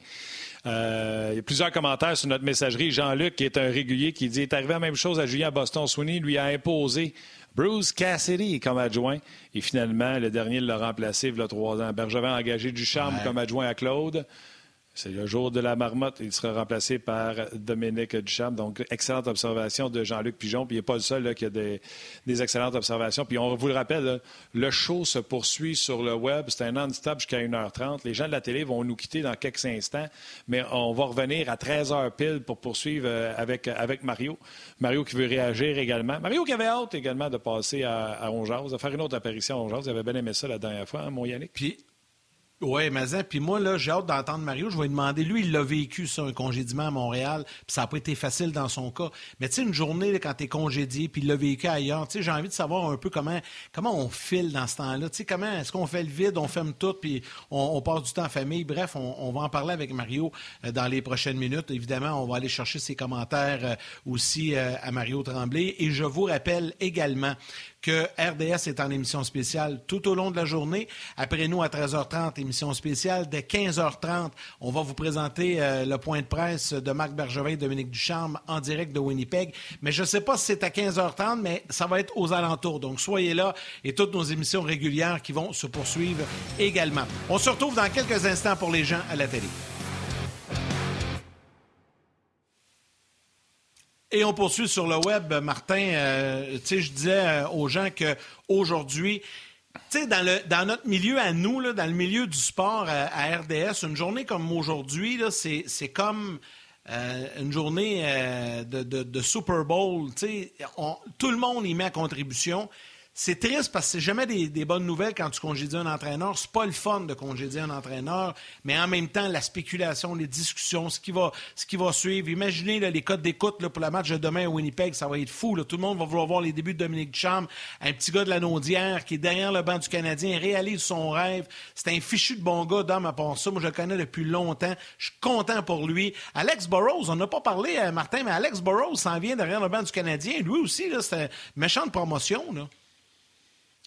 A: Euh, il y a plusieurs commentaires sur notre messagerie. Jean-Luc, qui est un régulier, qui dit est arrivé la même chose à Julien Boston. Sweeney lui a imposé Bruce Cassidy comme adjoint. Et finalement, le dernier l'a remplacé il y a trois ans. Bergevin a engagé Ducharme comme adjoint à Claude. C'est le jour de la marmotte. Il sera remplacé par Dominique Duchamp. Donc, excellente observation de Jean-Luc Pigeon. Puis il n'est pas le seul qui a des, excellentes observations. Puis on vous le rappelle, le show se poursuit sur le web. C'est un non-stop jusqu'à 1h30. Les gens de la télé vont nous quitter dans quelques instants. Mais on va revenir à 13h pile pour poursuivre euh, avec, avec Mario. Mario qui veut réagir également. Mario qui avait hâte également de passer à, à de faire une autre apparition à Ongeaz. Il avait bien aimé ça la dernière fois, hein, mon Yannick?
B: Puis oui, Mazin. Puis moi, là, j'ai hâte d'entendre Mario. Je vais lui demander. Lui, il l'a vécu, ça, un congédiement à Montréal. Puis ça n'a pas été facile dans son cas. Mais tu sais, une journée, là, quand tu es congédié, puis il l'a vécu ailleurs, tu sais, j'ai envie de savoir un peu comment, comment on file dans ce temps-là. Tu sais, comment est-ce qu'on fait le vide, on ferme tout, puis on, passe du temps en famille. Bref, on, va en parler avec Mario euh, dans les prochaines minutes. Évidemment, on va aller chercher ses commentaires euh, aussi euh, à Mario Tremblay. Et je vous rappelle également que RDS est en émission spéciale tout au long de la journée. Après nous, à 13h30, émission spéciale. Dès 15h30, on va vous présenter euh, le point de presse de Marc Bergevin et Dominique Ducharme en direct de Winnipeg. Mais je ne sais pas si c'est à 15h30, mais ça va être aux alentours. Donc, soyez là et toutes nos émissions régulières qui vont se poursuivre également. On se retrouve dans quelques instants pour les gens à la télé. Et on poursuit sur le web, Martin. Euh, sais, je disais euh, aux gens qu'aujourd'hui, dans, le, dans notre milieu à nous, dans le milieu du sport à, RDS, une journée comme aujourd'hui, c'est comme euh, une journée de, Super Bowl. On, tout le monde y met à contribution. C'est triste parce que c'est jamais des, bonnes nouvelles quand tu congédies un entraîneur. C'est pas le fun de congédier un entraîneur, mais en même temps, la spéculation, les discussions, ce qui va, suivre. Imaginez les codes d'écoute pour le match de demain à Winnipeg, ça va être fou. Tout le monde va vouloir voir les débuts de Dominique Duchamp, un petit gars de la Naudière qui est derrière le banc du Canadien, réalise son rêve. C'est un fichu de bon gars, d'homme à part ça. Moi, je le connais depuis longtemps. Je suis content pour lui. Alex Burrows, on n'a pas parlé, euh, Martin, mais Alex Burrows s'en vient derrière le banc du Canadien. Lui aussi, c'est une méchante promotion.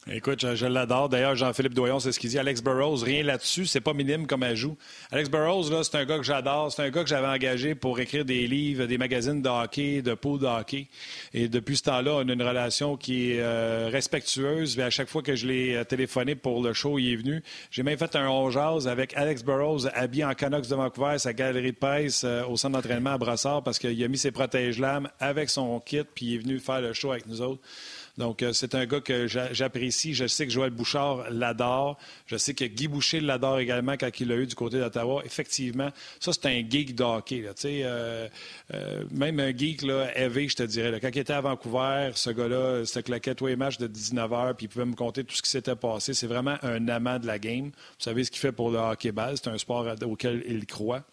A: Écoute, je, l'adore. D'ailleurs, Jean-Philippe Doyon, c'est ce qu'il dit. Alex Burrows, rien là-dessus. C'est pas minime comme ajout. Alex Burrows, là, c'est un gars que j'adore. C'est un gars que j'avais engagé pour écrire des livres, des magazines de hockey, de pool de hockey. Et depuis ce temps-là, on a une relation qui est euh, respectueuse. Et à chaque fois que je l'ai euh, téléphoné pour le show, il est venu. J'ai même fait un on avec Alex Burrows habillé en Canucks de Vancouver, sa galerie de presse euh, au centre d'entraînement à Brassard parce qu'il a mis ses protège-lames avec son kit puis il est venu faire le show avec nous autres. Donc, euh, c'est un gars que j'apprécie. Je sais que Joël Bouchard l'adore. Je sais que Guy Boucher l'adore également quand il l'a eu du côté d'Ottawa. Effectivement, ça, c'est un geek de hockey. Euh, euh, même un geek là, élevé, je te dirais. Quand il était à Vancouver, ce gars-là se claquait tous les matchs de 19 h puis il pouvait me compter tout ce qui s'était passé. C'est vraiment un amant de la game. Vous savez ce qu'il fait pour le hockey-ball. C'est un sport auquel il croit.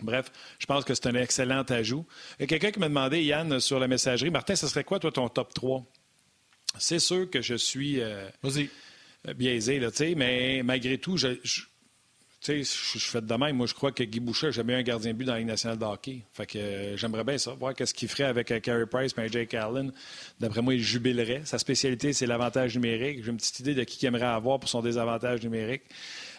A: Bref, je pense que c'est un excellent ajout. Il y a quelqu'un qui m'a demandé, Yann, sur la messagerie, Martin, ce serait quoi, toi, ton top 3? C'est sûr que je suis euh, biaisé, là, mais malgré tout, je, je, je fais de même. Moi, je crois que Guy Boucher jamais eu un gardien de but dans la Ligue nationale de hockey. Fait que euh, j'aimerais bien ça, voir qu'est-ce qu'il ferait avec euh, Carey Price et Jake Allen. D'après moi, il jubilerait. Sa spécialité, c'est l'avantage numérique. J'ai une petite idée de qui il aimerait avoir pour son désavantage numérique.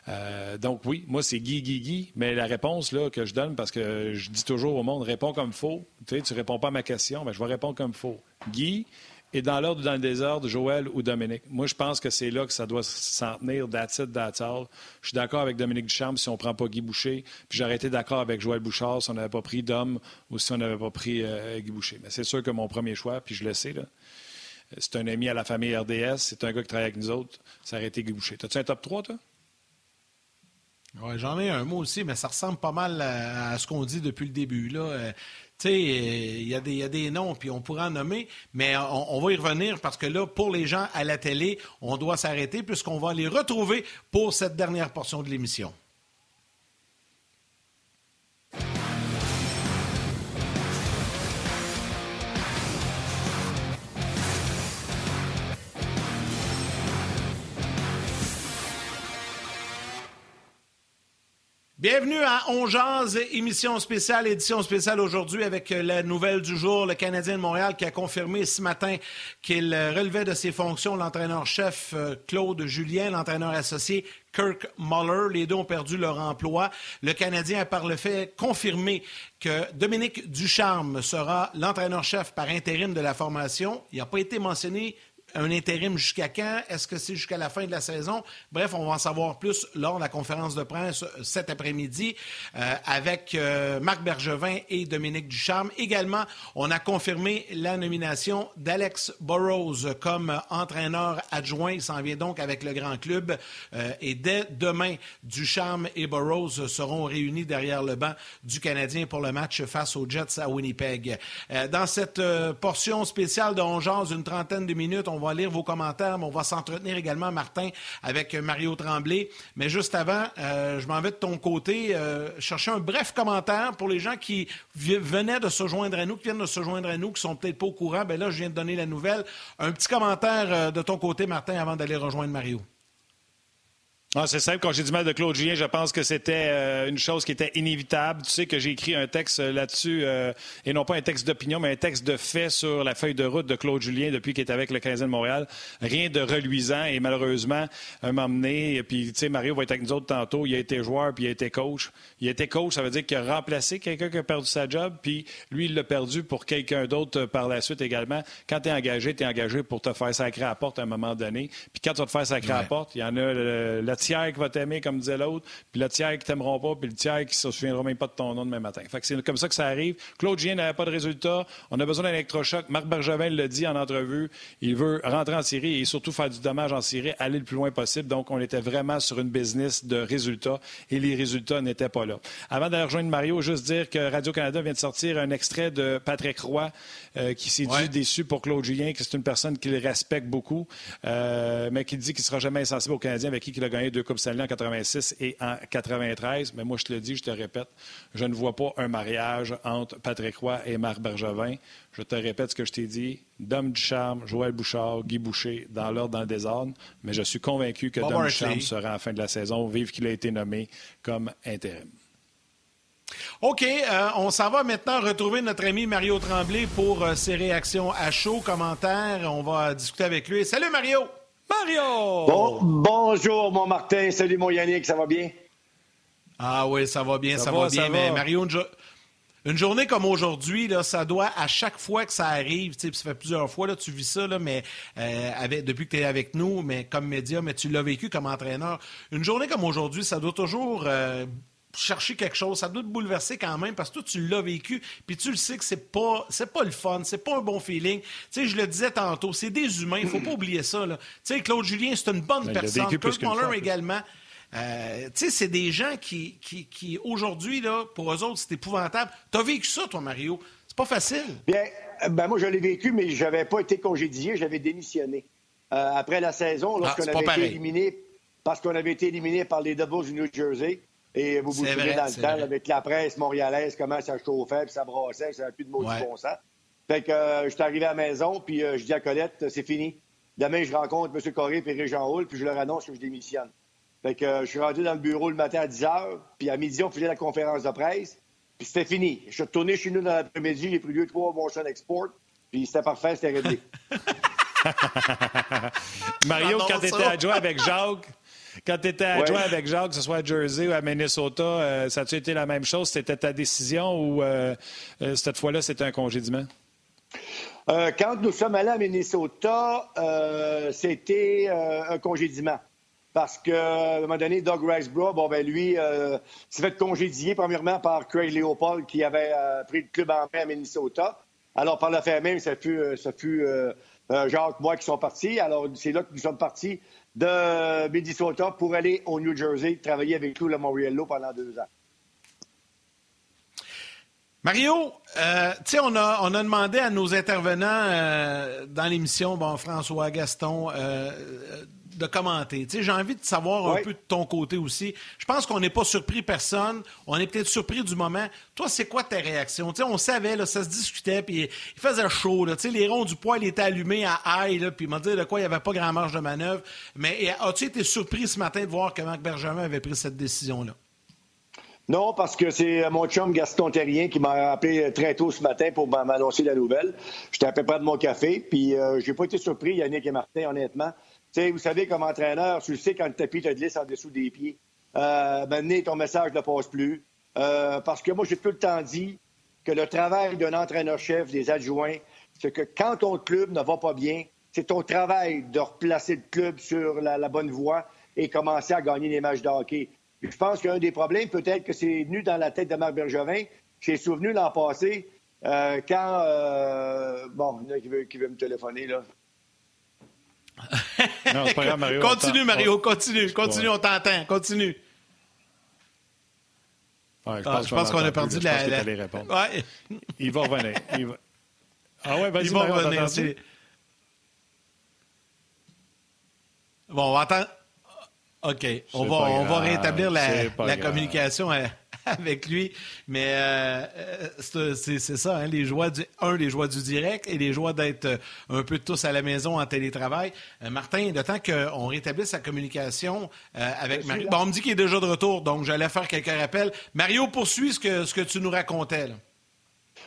A: Euh, donc oui, moi c'est Guy, Guy, Guy, mais la réponse là, que je donne, parce que je dis toujours au monde, réponds comme il faut. Tu sais, tu réponds pas à ma question, mais je vais répondre comme il faut. Guy, et dans l'ordre ou dans le désordre, Joël ou Dominique. Moi, je pense que c'est là que ça doit s'en tenir, that's it, that's. Je suis d'accord avec Dominique Duchamp si on ne prend pas Guy Boucher, puis j'aurais été d'accord avec Joël Bouchard si on n'avait pas pris Dom ou si on n'avait pas pris euh, Guy Boucher. Mais c'est sûr que mon premier choix, puis je le sais, là, c'est un ami à la famille RDS, c'est un gars qui travaille avec nous autres, ça aurait été Guy Boucher. T'as-tu un top 3, toi?
B: Oui, j'en ai un mot aussi, mais ça ressemble pas mal à, ce qu'on dit depuis le début. Là. Euh, tu sais, il y, a des noms, puis on pourra en nommer, mais on, va y revenir parce que là, pour les gens à la télé, on doit s'arrêter puisqu'on va les retrouver pour cette dernière portion de l'émission. Bienvenue à Ongeance, émission spéciale, édition spéciale aujourd'hui avec euh, la nouvelle du jour, le Canadien de Montréal qui a confirmé ce matin qu'il euh, relevait de ses fonctions l'entraîneur-chef euh, Claude Julien, l'entraîneur associé Kirk Muller. Les deux ont perdu leur emploi. Le Canadien a par le fait confirmé que Dominique Ducharme sera l'entraîneur-chef par intérim de la formation. Il n'a pas été mentionné un intérim jusqu'à quand? Est-ce que c'est jusqu'à la fin de la saison? Bref, on va en savoir plus lors de la conférence de presse euh, cet après-midi euh, avec euh, Marc Bergevin et Dominique Ducharme. Également, on a confirmé la nomination d'Alex Burrows comme entraîneur adjoint. Il s'en vient donc avec le grand club. et dès demain, Ducharme et Burrows seront réunis derrière le banc du Canadien pour le match face aux Jets à Winnipeg. dans cette portion spéciale de 11 une trentaine de minutes, on va lire vos commentaires, mais on va s'entretenir également, Martin, avec Mario Tremblay. Mais juste avant, euh, je m'en vais de ton côté euh, chercher un bref commentaire pour les gens qui venaient de se joindre à nous, qui viennent de se joindre à nous, qui sont peut-être pas au courant. Ben là, je viens de donner la nouvelle. Un petit commentaire euh, de ton côté, Martin, avant d'aller rejoindre Mario.
A: Ah, c'est simple. Quand j'ai du mal de Claude Julien, je pense que c'était euh, une chose qui était inévitable. Tu sais que j'ai écrit un texte euh, là-dessus, euh, et non pas un texte d'opinion, mais un texte de fait sur la feuille de route de Claude Julien depuis qu'il est avec le Canadien de Montréal. Rien de reluisant, et malheureusement, un moment donné, puis tu sais, Mario va être avec nous autres tantôt, il a été joueur, puis il a été coach. Il a été coach, ça veut dire qu'il a remplacé quelqu'un qui a perdu sa job, puis lui, il l'a perdu pour quelqu'un d'autre par la suite également. Quand tu es engagé, tu es engagé pour te faire sacrer à la porte à un moment donné. Puis quand tu vas te faire sacrer à la porte, il y en a la tiers qui va t'aimer, comme disait l'autre, puis le tiers qui t'aimeront pas, puis le tiers qui ne se souviendra même pas de ton nom demain matin. Fait que c'est comme ça que ça arrive. Claude Gien n'avait pas de résultat. On a besoin d'un électrochoc. Marc Bergevin l'a dit en entrevue. Il veut rentrer en série et surtout faire du dommage en série, aller le plus loin possible. Donc, on était vraiment sur une business de résultats et les résultats n'étaient pas là. Avant d'aller rejoindre Mario, juste dire que Radio-Canada vient de sortir un extrait de Patrick Roy euh, qui s'est dit déçu pour Claude Julien, que c'est une personne qu'il respecte beaucoup, euh, mais qui dit qu'il ne sera jamais insensible aux Canadiens avec qui il a gagné deux Coupes Stanley en 86 et en 93. Mais moi, je te le dis, je te répète, je ne vois pas un mariage entre Patrick Roy et Marc Bergevin. Je te répète ce que je t'ai dit. Dom Ducharme, Joël Bouchard, Guy Boucher, dans l'ordre, dans le désordre. Mais je suis convaincu que Dom Ducharme sera en fin de la saison, vive qu'il a été nommé comme intérim.
B: OK, euh, on s'en va maintenant retrouver notre ami Mario Tremblay pour euh, ses réactions à chaud, commentaires. On va discuter avec lui. Salut Mario!
E: Mario! bonjour mon Martin, salut mon Yannick, ça va bien?
B: Ah oui, ça va bien, ça, va, bien. Mais Mario, une, journée comme aujourd'hui, ça doit, à chaque fois que ça arrive, ça fait plusieurs fois, là, tu vis ça, là, mais euh, depuis que tu es avec nous, mais comme média, mais tu l'as vécu comme entraîneur. Une journée comme aujourd'hui, ça doit toujours chercher quelque chose, ça doit te bouleverser quand même parce que toi, tu l'as vécu, puis tu le sais que c'est pas, c'est pas le fun, c'est pas un bon feeling. Tu sais, je le disais tantôt, c'est des humains, il faut pas oublier ça. Tu sais, Claude Julien, c'est une bonne personne. Kurt Muller également. Euh, tu sais, c'est des gens qui, qui, qui aujourd'hui, là, pour eux autres, c'est épouvantable. Tu as vécu ça, toi, Mario? C'est pas facile.
E: Bien, euh, ben moi, je l'ai vécu, mais je n'avais pas été congédié, j'avais démissionné. Euh, après la saison, lorsqu'on ah, avait été éliminé, parce qu'on avait été éliminé par les Devils du New Jersey, Et vous vous souvenez dans le temps, avec la presse montréalaise, comment ça chauffait, puis ça brassait, ça n'avait plus de mots du bon sens. Fait que euh, je suis arrivé à la maison, puis euh, je dis à Colette, c'est fini. Demain, je rencontre M. Corré et Régent Hall, puis je leur annonce que je démissionne. Fait que euh, je suis rendu dans le bureau le matin à 10 h, puis à midi, on faisait la conférence de presse, puis c'était fini. Je suis retourné chez nous dans l'après-midi, j'ai pris deux, trois Motion Export, puis c'était parfait, c'était réglé.
A: Mario, quand tu étais adjoint avec Jacques, quand tu étais adjoint avec Jacques, que ce soit à Jersey ou à Minnesota, euh, ça a-tu été la même chose? C'était ta décision ou euh, euh, cette fois-là, c'était un congédiement?
E: quand nous sommes allés à Minnesota, c'était un congédiement. Parce qu'à un moment donné, Doug Riceborough, bon, ben lui, s'est fait congédier premièrement par Craig Leopold qui avait pris le club en main à Minnesota. Alors, par le fait même, ça fut, ça fut Jacques, moi qui sont partis. Alors, c'est là que nous sommes partis de Minnesota pour aller au New Jersey travailler avec nous, le Moriello, pendant deux ans.
B: Mario, euh, tu sais, on a, on a demandé à nos intervenants euh, dans l'émission, bon, François, Gaston, euh, de commenter. Tu sais, j'ai envie de savoir un peu de ton côté aussi. Je pense qu'on n'est pas surpris personne. On est peut-être surpris du moment. Toi, c'est quoi? Tu sais, on savait, là, ça se discutait, puis il faisait chaud. Là. Tu sais, les ronds du poil étaient allumés à aïe, puis il m'a dit de quoi il n'y avait pas grand marge de manœuvre. Mais as-tu été surpris ce matin de voir comment Benjamin avait pris cette décision-là?
E: Non, parce que c'est mon chum Gaston Terrien qui m'a appelé très tôt ce matin pour m'annoncer la nouvelle. J'étais à peu près de mon café, puis euh, j'ai pas été surpris, Yannick et Martin, honnêtement sais, vous savez, comme entraîneur, tu sais quand le tapis te glisse en dessous des pieds. Euh, maintenant, ton message ne passe plus. Euh, parce que moi, j'ai tout le temps dit que le travail d'un entraîneur-chef, des adjoints, c'est que quand ton club ne va pas bien, c'est ton travail de replacer le club sur la, bonne voie et commencer à gagner des matchs de hockey. je pense qu'un des problèmes, peut-être que c'est venu dans la tête de Marc Bergevin, c'est souvenu l'an passé, euh, quand... Euh, bon, il y en a qui veut, qui veut me téléphoner, là.
B: Non, c'est pas grave, Mario. continue, Mario, continue, continue, on t'entend, continue.
A: Ouais, je ah, pense, qu'on a perdu de la. la... Ouais. Il va revenir. Il va... Ah ouais, vas-y, Il va revenir.
B: Bon, on va attendre. OK. On va, on va rétablir la, la communication. Hein. avec lui. Mais euh, euh, c'est ça, hein, les joies du, un, les joies du direct et les joies d'être euh, un peu tous à la maison en télétravail. Martin, le temps qu'on rétablisse sa communication avec Mario. Bon, on me dit qu'il est déjà de retour, donc j'allais faire quelques rappels. Mario, poursuit ce que, ce que tu nous racontais. Là.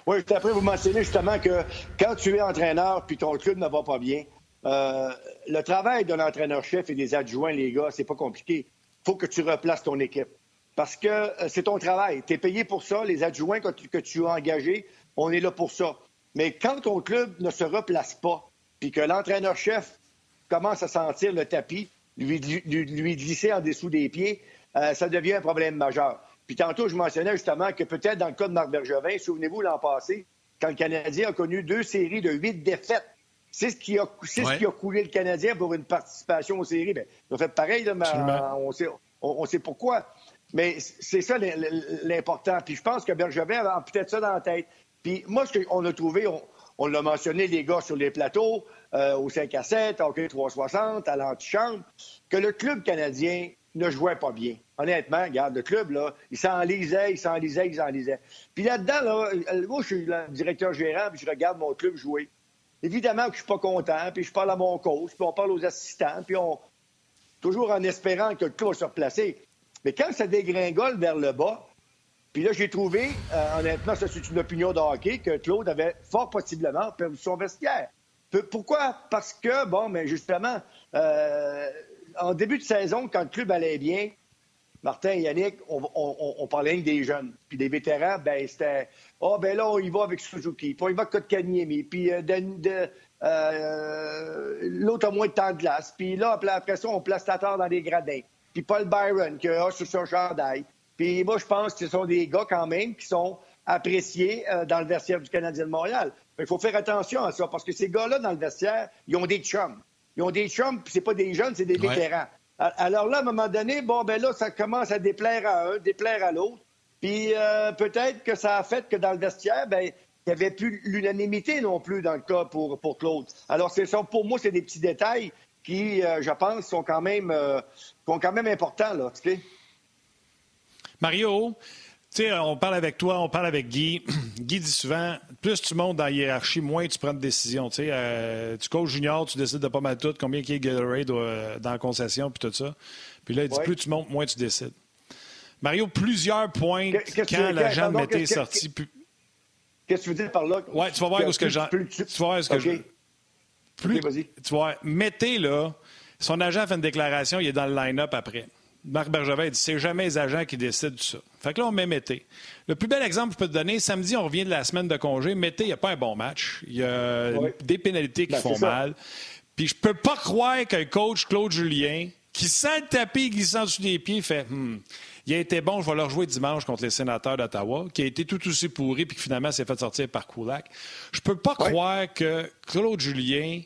E: Oui, après, vous mentionnez justement que quand tu es entraîneur puis ton club ne va pas bien, le travail d'un entraîneur-chef et des adjoints, les gars, c'est pas compliqué. Il faut que tu replaces ton équipe parce que euh, c'est ton travail. Tu es payé pour ça. Les adjoints que tu, as engagés, on est là pour ça. Mais quand ton club ne se replace pas, puis que l'entraîneur-chef commence à sentir le tapis, lui, lui, glisser en dessous des pieds, euh, ça devient un problème majeur. Puis tantôt, je mentionnais justement que peut-être dans le cas de Marc Bergevin, souvenez-vous l'an passé, quand le Canadien a connu deux séries de huit défaites, c'est ce qui a, ce qui a coulé le Canadien pour une participation aux séries. Bien, ont fait pareil, mais on, sait, on, sait pourquoi. Mais c'est ça l'important. Puis je pense que Bergevin a peut-être ça dans la tête. Puis moi, ce qu'on a trouvé, on, l'a mentionné, les gars sur les plateaux, euh, au 5 à 7, au 360, à l'antichambre, que le club canadien ne jouait pas bien. Honnêtement, regarde, le club, là, il s'enlisait, il s'enlisait, il s'enlisait. Puis là-dedans, là, euh, moi, je suis le directeur gérant, puis je regarde mon club jouer. Évidemment que je suis pas content, puis je parle à mon coach, puis on parle aux assistants, puis on... Toujours en espérant que le club va se replacer. Mais quand ça dégringole vers le bas, puis là, j'ai trouvé, euh, honnêtement, ça c'est une opinion de hockey, que Claude avait fort possiblement perdu son vestiaire. Pourquoi? Parce que, bon, mais justement, euh, en début de saison, quand le club allait bien, Martin et Yannick, on, parlait des jeunes. Puis des vétérans, ben c'était Ah, oh, ben là, on y va avec Suzuki, puis on y va avec Kotkaniemi, puis euh, l'autre a moins de temps de glace. Puis là, après ça, on place Tatar dans des gradins puis Paul Byron qui a sur son chandail. Puis moi, je pense que ce sont des gars quand même qui sont appréciés euh, dans le vestiaire du Canadien de Montréal. Il faut faire attention à ça, parce que ces gars-là, dans le vestiaire, ils ont des chums. Ils ont des chums, puis c'est pas des jeunes, c'est des vétérans. Alors là, à un moment donné, bon, ben là, ça commence à déplaire à un, déplaire à l'autre. Puis euh, peut-être que ça a fait que dans le vestiaire, ben, il n'y avait plus l'unanimité non plus dans le cas pour, pour Claude. Alors, c'est ça, pour moi, c'est des petits détails qui, euh, je pense, sont quand même, sont quand même importants, là, tu sais.
A: Mario, tu sais, on parle avec toi, on parle avec Guy. Guy dit souvent, plus tu montes dans la hiérarchie, moins tu prends de décisions. Tu euh, tu coaches junior, tu décides de pas mal tout, combien qui est Gatorade euh, dans la concession, puis tout ça. Puis là, il dit, plus tu montes, moins tu décides. Mario, plusieurs points quand l'agent de Mété est sorti.
E: Qu'est-ce que tu veux dire par là?
A: Oui, tu vas voir où ce que j'en... Tu vas voir ce que je... Plus, tu vois, Mété, là, son agent fait une déclaration, il est dans le line-up après. Marc Bergevin dit c'est jamais les agents qui décident de ça. Fait que là, on met Mété. Le plus bel exemple que je peux te donner, samedi, on revient de la semaine de congé. Mété, il n'y a pas un bon match. Il y a des pénalités qui ben, font mal. Puis je peux pas croire qu'un coach, Claude Julien, qui sent le tapis glissant sous les pieds, fait hmm, il a été bon, je vais leur jouer dimanche contre les sénateurs d'Ottawa, qui a été tout aussi pourri puis qui finalement s'est fait sortir par Kulak. Je peux pas croire que Claude Julien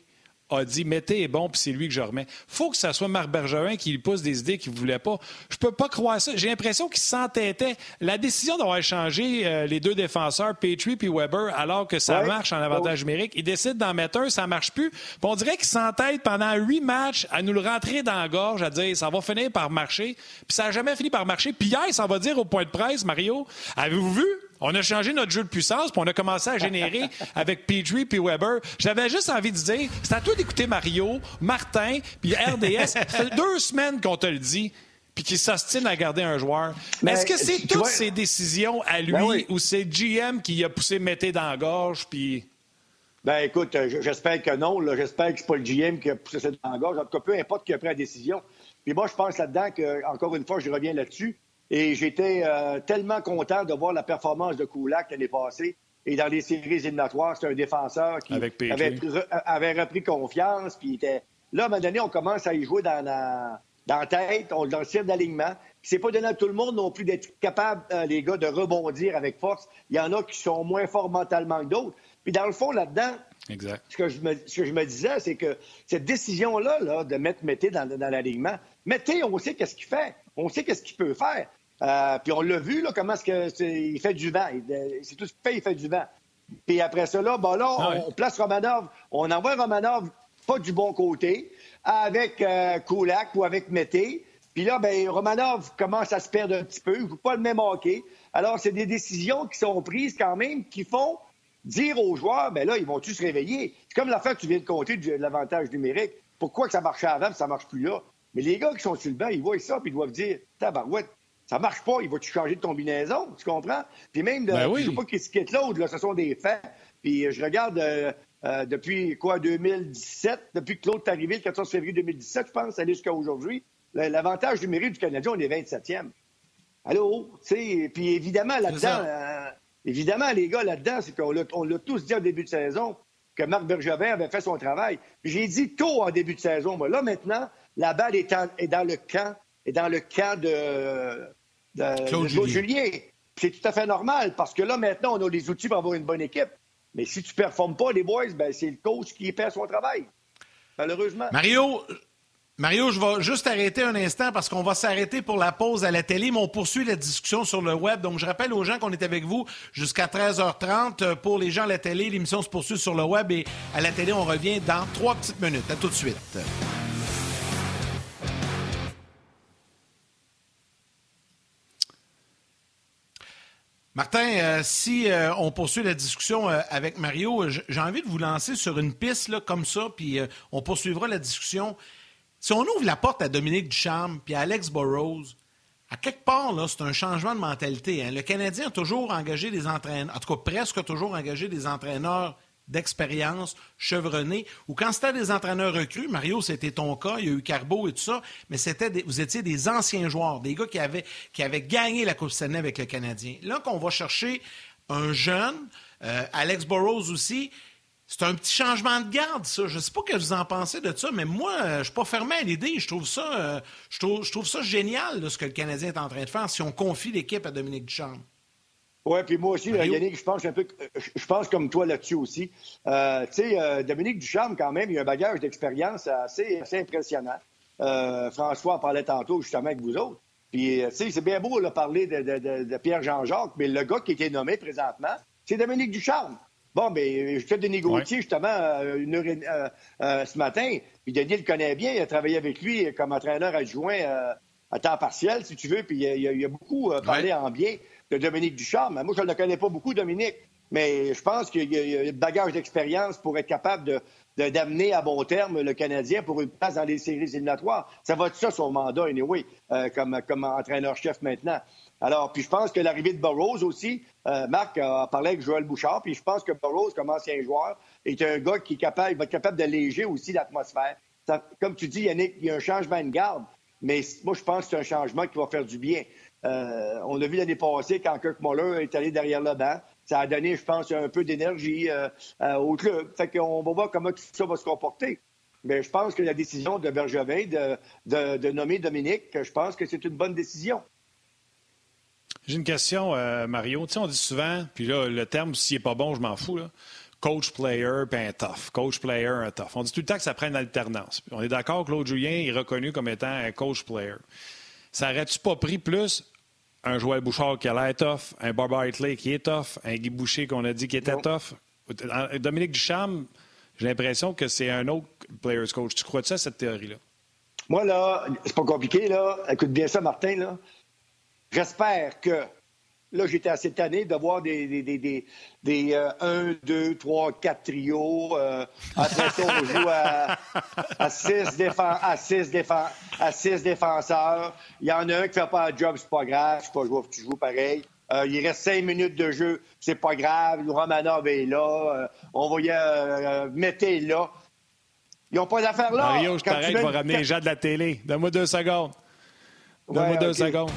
A: a dit mettez est bon, puis c'est lui que je remets. faut que ce soit Marc Bergerin qui lui pousse des idées qu'il ne voulait pas. Je peux pas croire ça. J'ai l'impression qu'il s'entêtait. La décision d'avoir changé euh, les deux défenseurs, Petrie et Weber, alors que ça marche en avantage numérique, il décide d'en mettre un, ça marche plus. Puis on dirait qu'il s'entête pendant huit matchs à nous le rentrer dans la gorge, à dire ça va finir par marcher. Puis ça n'a jamais fini par marcher. Puis hier, ça va dire au point de presse, Mario, avez-vous vu? On a changé notre jeu de puissance, puis on a commencé à générer avec Petrie puis Weber. J'avais juste envie de dire, c'est à toi d'écouter Mario, Martin, puis RDS. ça fait deux semaines qu'on te le dit puis qu'il s'ostine à garder un joueur. Mais Est-ce que c'est toutes ces décisions à lui ben ou c'est GM qui a poussé Mété dans la gorge puis...
E: Ben écoute, euh, j'espère que non. J'espère que c'est pas le GM qui a poussé ça dans la gorge. En tout cas, peu importe qui a pris la décision. Puis moi, je pense là-dedans que, encore une fois, je reviens là-dessus. Et j'étais euh, tellement content de voir la performance de Koulak l'année passée. Et dans les séries éliminatoires, c'est un défenseur qui avait, repris confiance. Puis était... Là, à un moment donné, on commence à y jouer dans la, dans tête, on, dans le cirque d'alignement. C'est pas donné à tout le monde non plus d'être capable, euh, les gars, de rebondir avec force. Il y en a qui sont moins forts mentalement que d'autres. Puis dans le fond, là-dedans, Ce, que je me, ce que je me disais, c'est que cette décision-là là, de mettre Mété dans, dans l'alignement, Mété, on sait qu'est-ce qu'il fait. On sait qu'est-ce qu'il peut faire. Euh, puis on l'a vu, là, comment est-ce qu'il fait du vent. C'est tout ce qu'il fait, il fait du vent. Puis après cela, bon là, ah on, place Romanov. On envoie Romanov pas du bon côté, avec euh, Kulak ou avec Mété. Puis là, ben, Romanov commence à se perdre un petit peu. Il ne pas le même hockey. Alors, c'est des décisions qui sont prises quand même qui font dire aux joueurs, ben là, ils vont-tu se réveiller? C'est comme l'affaire que tu viens de compter de l'avantage numérique. Pourquoi que ça marchait avant ça ne marche plus là? Mais les gars qui sont sur le banc, ils voient ça puis ils doivent dire, tabarouette, ça marche pas, il va-tu changer de combinaison? Tu comprends? Puis même, de, ben je sais pas qui se quitte l'autre, ce sont des faits. Puis euh, je regarde euh, euh, depuis quoi, 2017, depuis que Claude est arrivé le 14 février 2017, je pense, aller jusqu'à aujourd'hui. L'avantage numérique du Canadien, on est 27e. Allô? sais, puis évidemment, là-dedans, évidemment, les gars, là-dedans, c'est qu'on l'a tous dit au début de saison que Marc Bergevin avait fait son travail. J'ai dit tôt en début de saison, moi. Là, maintenant, la balle est, est dans le camp, est dans le camp de, Claude, Julien. C'est tout à fait normal parce que là, maintenant, on a les outils pour avoir une bonne équipe. Mais si tu ne performes pas, les boys, ben, c'est le coach qui perd son travail. Malheureusement.
B: Mario, Mario, je vais juste arrêter un instant parce qu'on va s'arrêter pour la pause à la télé, mais on poursuit la discussion sur le web. Donc, je rappelle aux gens qu'on est avec vous jusqu'à 13h30. Pour les gens à la télé, l'émission se poursuit sur le web et à la télé, on revient dans trois petites minutes. À tout de suite. Martin, euh, si euh, on poursuit la discussion euh, avec Mario, j'ai envie de vous lancer sur une piste comme ça, puis on poursuivra la discussion. Si on ouvre la porte à Dominique Ducharme puis à Alex Burrows, à quelque part, c'est un changement de mentalité. Hein. Le Canadien a toujours engagé des entraîneurs, en tout cas presque toujours engagé des entraîneurs d'expérience chevronnée, ou quand c'était des entraîneurs recrues, Mario, c'était ton cas, il y a eu Carbo et tout ça, mais c'était vous étiez des anciens joueurs, des gars qui avaient, gagné la Coupe Stanley avec le Canadien. Là qu'on va chercher un jeune, euh, Alex Burrows aussi, c'est un petit changement de garde, ça. Je ne sais pas ce que vous en pensez de ça, mais moi, euh, je ne suis pas fermé à l'idée. Je trouve ça, euh, je, trouve, je trouve ça génial, ce que le Canadien est en train de faire si on confie l'équipe à Dominique Duchamp.
E: Oui, puis moi aussi, Yannick, je pense un peu, je pense comme toi là-dessus aussi. Euh, tu sais, euh, Dominique Ducharme, quand même, il a un bagage d'expérience assez, assez impressionnant. Euh, François en parlait tantôt, justement, avec vous autres. Puis, tu sais, c'est bien beau de parler de, Pierre-Jean-Jacques, mais le gars qui a été nommé présentement, c'est Dominique Ducharme. Bon, ben, je fais des négocier justement une heure ce matin. Puis Denis le connaît bien, il a travaillé avec lui comme entraîneur adjoint à temps partiel, si tu veux, puis il y, a beaucoup parlé en bien de Dominique Ducharme. Moi, je ne le connais pas beaucoup, Dominique, mais je pense qu'il y a, un bagage d'expérience pour être capable d'amener à bon terme le Canadien pour une place dans les séries éliminatoires. Ça va être ça son mandat, anyway, euh, comme, comme entraîneur-chef maintenant. Alors, puis je pense que l'arrivée de Burroughs aussi, euh, Marc a parlé avec Joël Bouchard, puis je pense que Burroughs, comme ancien joueur, est un gars qui est capable, va être capable d'alléger aussi l'atmosphère. Comme tu dis, Yannick, il y a un changement de garde, mais moi, je pense que c'est un changement qui va faire du bien. Euh, on l'a vu l'année passée quand Kirk Muller est allé derrière le banc ça a donné, je pense, un peu d'énergie euh, euh, au club. Fait qu'on va voir comment tout ça va se comporter. Mais je pense que la décision de Bergevin de, nommer Dominique, je pense que c'est une bonne décision.
A: J'ai une question, Mario. Tu on dit souvent, puis là, le terme, s'il n'est pas bon, je m'en fous. Coach player, puis un tough. Coach player, un tough. On dit tout le temps que ça prend une alternance. on est d'accord Claude Julien est reconnu comme étant un coach player. Ça aurait-tu pas pris plus un Joël Bouchard qui a l'air tough, un Barbara Hitley qui est tough, un Guy Boucher qu'on a dit qui était tough? Dominique Ducharme, j'ai l'impression que c'est un autre player's coach. Tu crois-tu à cette théorie-là?
E: Moi, là, c'est pas compliqué, là. Écoute bien ça, Martin, là. J'espère que Là, j'étais assez tanné de voir des, des, des, 1, 2, 3, 4 trios. Euh, après ça, on joue à, à, 6 à, défenseurs. Il y en a un qui fait pas un job, c'est pas grave. Je pas jouer, tu joues pareil. Euh, il reste 5 minutes de jeu, c'est pas grave. Romanov est là. Euh, on voyait euh, Mété là. Ils n'ont pas d'affaires là.
A: Mario, je t'arrête, je vais ramener les gens de la télé. Donne-moi deux secondes. Donne-moi deux secondes.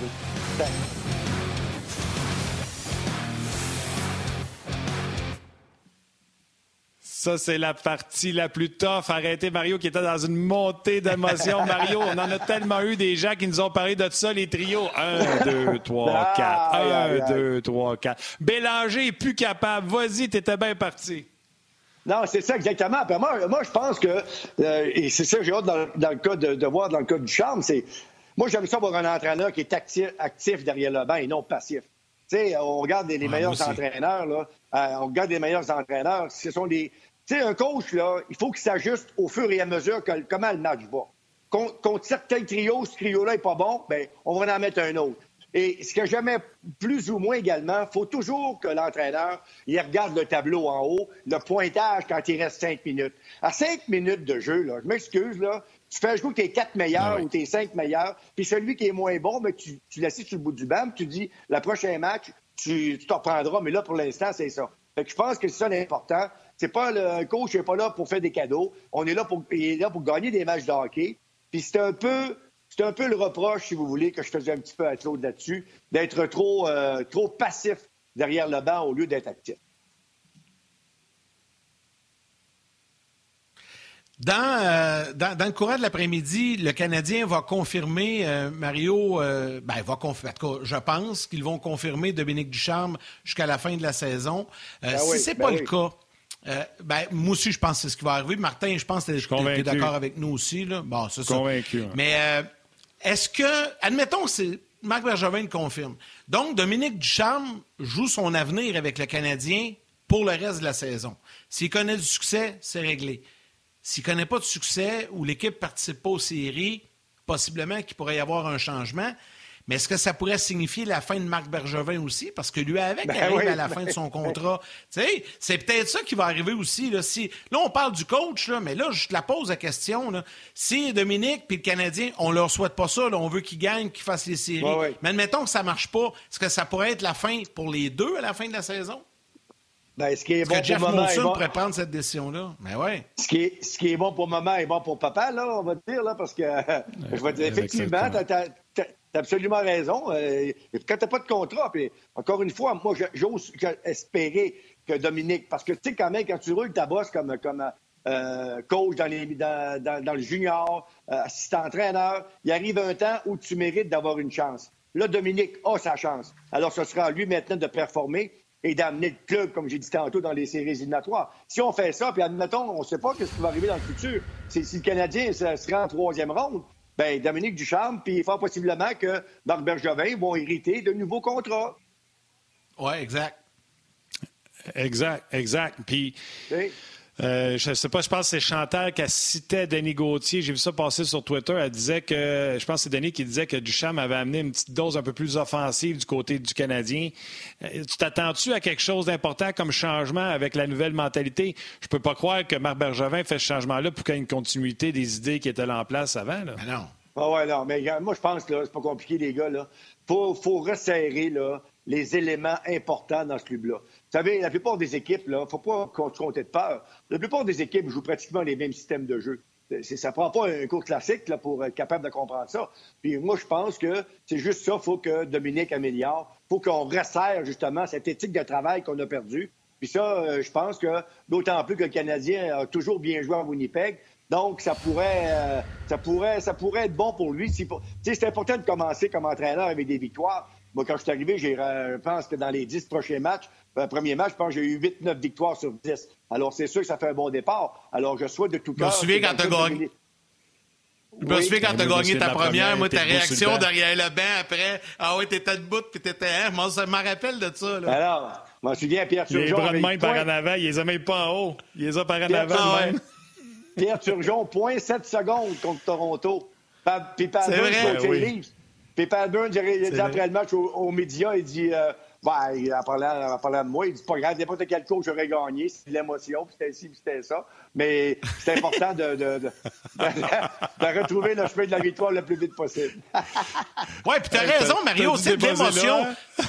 A: Ça, c'est la partie la plus tough. Arrêtez Mario qui était dans une montée d'émotion. Mario, on en a tellement eu des gens qui nous ont parlé de ça, les trios. Un, deux, trois, quatre. Un, deux, trois, quatre. Bélanger est plus capable. Vas-y, t'étais bien parti.
E: Non, c'est ça exactement. moi, moi, je pense que, euh, et c'est ça que j'ai hâte dans, le cas de, voir dans le cas du charme, c'est. Moi, j'aime ça voir un entraîneur qui est actif, derrière le banc et non passif. Tu sais, on regarde les, meilleurs entraîneurs, là. Euh, on regarde les meilleurs entraîneurs. Ce sont des, tu sais, un coach, là, il faut qu'il s'ajuste au fur et à mesure que, comment le match va. Contre, certains trios, ce trio-là n'est pas bon, bien, on va en mettre un autre. Et ce que j'aimais plus ou moins également, il faut toujours que l'entraîneur il regarde le tableau en haut, le pointage quand il reste cinq minutes. À cinq minutes de jeu, là, je m'excuse, là, tu fais jouer tes quatre meilleurs ah ou tes cinq meilleurs, puis celui qui est moins bon, mais ben, tu, tu l'assis sur le bout du banc, tu dis, le prochain match, tu t'en reprendras, mais là, pour l'instant, c'est ça. Fait que je pense que c'est ça l'important. C'est pas le coach n'est pas là pour faire des cadeaux. On est là pour, il est là pour gagner des matchs de hockey. Puis c'est un peu, c'est un peu le reproche, si vous voulez, que je faisais un petit peu à Claude là-dessus, d'être trop, euh, trop passif derrière le banc au lieu d'être actif.
B: Dans, euh, dans, dans, le courant de l'après-midi, le Canadien va confirmer, euh, Mario, ben, va confirmer, je pense qu'ils vont confirmer Dominique Ducharme jusqu'à la fin de la saison. Ben si ce n'est ben pas le cas, euh, ben, moi aussi, je pense que c'est ce qui va arriver. Martin, je pense que tu es, d'accord avec nous aussi. Là. Bon, c'est ça.
A: Convaincu.
B: Mais euh, est-ce que, admettons, c'est Marc Bergevin le confirme. Donc, Dominique Ducharme joue son avenir avec le Canadien pour le reste de la saison. S'il connaît du succès, c'est réglé. S'il ne connaît pas de succès ou l'équipe ne participe pas aux séries, possiblement qu'il pourrait y avoir un changement. Mais est-ce que ça pourrait signifier la fin de Marc Bergevin aussi? Parce que lui, avec, ben arrive à la fin de son contrat. c'est peut-être ça qui va arriver aussi. Là, si, là, on parle du coach, là, mais là, je te la pose la question. Là. Si Dominique puis le Canadien, on leur souhaite pas ça, on veut qu'ils gagnent, qu'ils fassent les séries. Mais admettons que ça marche pas, est-ce que ça pourrait être la fin pour les deux à la fin de la saison?
E: Ben, ce qui est, bon
B: que Jeff
E: pour
B: Molson pourrait prendre cette décision-là? Mais ben ouais.
E: Ce qui, est, ce qui est bon pour maman est bon pour papa, là, on va dire, là, parce que je vais dire, effectivement, T'as absolument raison. Euh, quand t'as pas de contrat, puis encore une fois, moi, j'ose espérer que Dominique, parce que tu sais, quand même, quand tu roules ta bosse comme, comme euh, coach dans, le junior, euh, assistant-entraîneur, il arrive un temps où tu mérites d'avoir une chance. Là, Dominique a sa chance. Alors, ce sera à lui maintenant de performer et d'amener le club, comme j'ai dit tantôt, dans les séries éliminatoires. Si on fait ça, puis admettons, on ne sait pas ce qui va arriver dans le futur. Si le Canadien sera en troisième ronde, ben, Dominique Ducharme, puis fort possiblement que Marc Bergevin vont hériter de nouveaux contrats.
B: Oui, exact.
A: Exact, exact. Puis, Euh, je ne sais pas, je pense que c'est Chantal qui citait Denis Gauthier. J'ai vu ça passer sur Twitter. Elle disait que, je pense que c'est Denis qui disait que Duchamp avait amené une petite dose un peu plus offensive du côté du Canadien. Euh, tu t'attends-tu à quelque chose d'important comme changement avec la nouvelle mentalité? Je peux pas croire que Marc Bergevin fait ce changement-là pour qu'il y ait une continuité des idées qui étaient là en place avant. Là.
B: non.
E: Ah ouais, non, mais moi, je pense que c'est pas compliqué, les gars. Il faut, resserrer les éléments importants dans ce club-là. Vous savez, la plupart des équipes, il ne faut pas compter de peur. La plupart des équipes jouent pratiquement les mêmes systèmes de jeu. Ça ne prend pas un cours classique là, pour être capable de comprendre ça. Puis moi, je pense que c'est juste ça. Il faut que Dominique améliore. Il faut qu'on resserre justement cette éthique de travail qu'on a perdue. Puis ça, euh, je pense que d'autant plus que le Canadien a toujours bien joué en Winnipeg. Donc, ça pourrait, euh, ça pourrait, ça pourrait être bon pour lui. C'est important de commencer comme entraîneur avec des victoires. Moi, quand je suis arrivé, je pense que dans les dix prochains matchs, le premier match, je pense que j'ai eu 8-9 victoires sur 10. Alors, c'est sûr que ça fait un bon départ. Alors, je souhaite de tout cœur.
B: Je me souviens quand tu as gagné. Je me souviens quand tu as gagné ta première, moi, ta réaction derrière le banc après. Ah oui, t'étais debout, puis t'étais. Hein? Moi, ça me rappelle de ça. Là.
E: Alors, je me souviens, Pierre Turgeon.
A: Les bras de main par en avant, il les a même pas en haut. Il les a par en avant même.
E: Pierre Turgeon, 0.7 secondes contre Toronto. Puis contre les Leafs. Puis Burns, il a dit après le match aux, médias, il dit euh, ben, en, parlant, en parlant de moi, il dit pas grave, n'importe quel coach aurait gagné, c'est de l'émotion, puis c'était ci, puis c'était ça. Mais c'est important de, de, de, de, retrouver le chemin de la victoire le plus vite possible.
B: oui, puis t'as raison, Mario, c'est de l'émotion.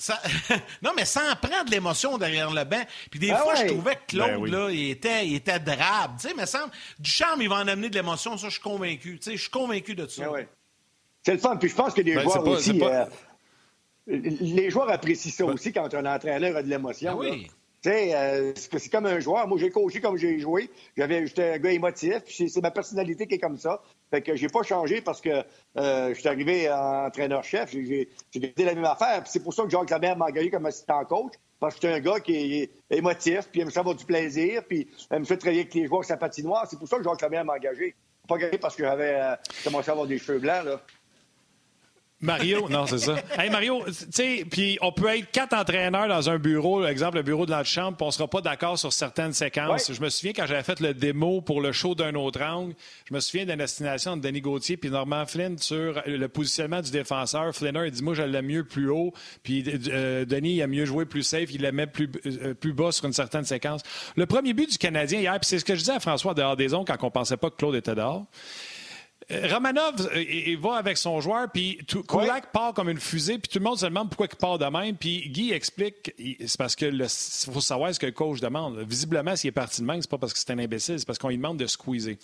B: non, mais ça en prend de l'émotion derrière le banc. Puis des ben fois, je trouvais que Claude, ben là, il était, il était drabe. Tu sais, mais semble, du charme, il va en amener de l'émotion. Ça, je suis convaincu. Tu sais, je suis convaincu de ça.
E: Ben c'est le fun. Puis je pense que les ben, joueurs aussi... Euh, les joueurs apprécient ça aussi quand un entraîneur a de l'émotion. oui. Tu sais, euh, c'est comme un joueur. Moi, j'ai coaché comme j'ai joué. J'avais, j'étais un gars émotif. C'est ma personnalité qui est comme ça. Fait que j'ai pas changé parce que euh, je suis arrivé en entraîneur-chef. J'ai gardé la même affaire. c'est pour ça que Jacques Lambert m'a engagé comme assistant coach. Parce que c'est un gars qui est émotif, puis il aime ça avoir du plaisir, puis il aime ça travailler avec les joueurs sa patinoire. C'est pour ça que Jacques Lambert m'a engagé. Pas engagé parce que j'avais euh, commencé à avoir des cheveux blancs, là.
A: Mario, non, c'est ça. Hey, Mario, tu sais, puis on peut être quatre entraîneurs dans un bureau, exemple le bureau de la chambre, puis on sera pas d'accord sur certaines séquences. Je me souviens quand j'avais fait le démo pour le show d'un autre angle, je me souviens d'une destination de Denis Gauthier puis Normand Flynn sur le positionnement du défenseur. Flinner, il dit moi je l'aime mieux plus haut, puis euh, Denis il a mieux joué plus safe, il l'aimait plus euh, plus bas sur une certaine séquence. Le premier but du Canadien hier, puis c'est ce que je disais à François dehors des ondes quand on pensait pas que Claude était dehors. Euh, Romanov, euh, il va avec son joueur, puis Kulak part comme une fusée, puis tout le monde se demande pourquoi il part de même. Puis Guy explique, c'est parce que faut savoir ce que le coach demande. Visiblement, s'il est parti de même, c'est pas parce que c'est un imbécile, c'est parce qu'on lui demande de squeezer.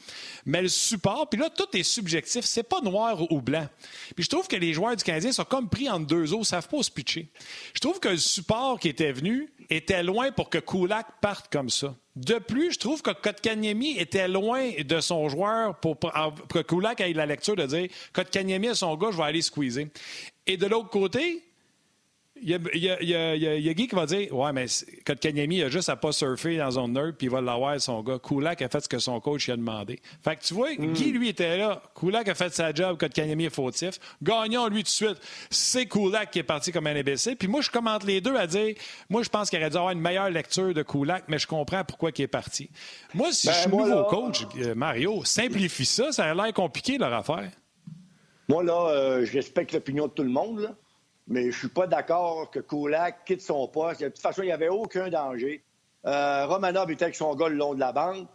A: Mais le support, puis là, tout est subjectif, c'est pas noir ou blanc. Puis je trouve que les joueurs du Canadien sont comme pris entre deux eaux, savent pas se pitcher. Je trouve que le support qui était venu était loin pour que Kulak parte comme ça. De plus, je trouve que Kotkaniemi était loin de son joueur pour, que Kulak ait la lecture de dire Kotkaniemi est son gars, je vais aller squeezer. Et de l'autre côté, il y, a, Guy qui va dire Ouais, mais Kotkaniemi a juste à pas surfer dans zone neutre, puis il va l'avoir, son gars. Kulak a fait ce que son coach lui a demandé. Fait que tu vois, mm. Guy, lui, était là. Kulak a fait sa job, Kotkaniemi est fautif. Gagnons, lui, tout de suite. C'est Kulak qui est parti comme un imbécile. Puis moi, je commente les deux à dire Moi, je pense qu'il aurait dû avoir une meilleure lecture de Kulak, mais je comprends pourquoi il est parti. Moi, si ben, je suis nouveau coach, euh, Mario, simplifie ça. Ça a l'air compliqué, leur affaire.
E: Moi, là, euh, je respecte l'opinion de tout le monde, là mais je suis pas d'accord que Kulak quitte son poste. De toute façon, il n'y avait aucun danger. Euh, Romanov était avec son gars le long de la bande.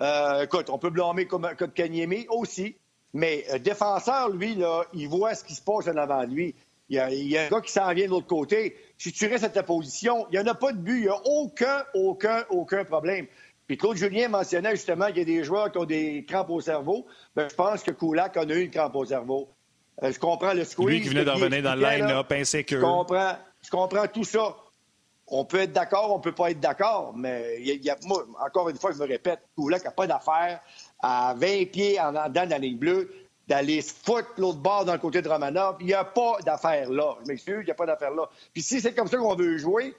E: Euh, écoute, on peut blâmer comme, comme Kanyemi aussi, mais euh, défenseur, lui, là, il voit ce qui se passe en avant de lui. Il y, a, un gars qui s'en vient de l'autre côté. Si tu restes à ta position, il n'y en a pas de but. Il n'y a aucun, aucun, aucun problème. Puis Claude Julien mentionnait justement qu'il y a des joueurs qui ont des crampes au cerveau. Bien, je pense que Kulak en a eu une crampe au cerveau. Euh, je comprends le squeeze.
A: Lui qui venait de revenir dans le line-up, insécure.
E: Je comprends, je comprends tout ça. On peut être d'accord, on peut pas être d'accord, mais y a, moi, encore une fois, je me répète, Koulak n'a pas d'affaire à 20 pieds en dans la ligne bleue d'aller se foutre l'autre bord dans le côté de Romanov. Il n'y a pas d'affaire là. Je m'excuse, il n'y a pas d'affaire là. Puis si c'est comme ça qu'on veut jouer,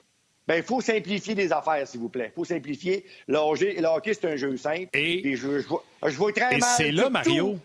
E: ben il faut simplifier les affaires, s'il vous plaît. Il faut simplifier. Le hockey, c'est un jeu simple. Et, je, je, je, vois très
A: et c'est là, Mario.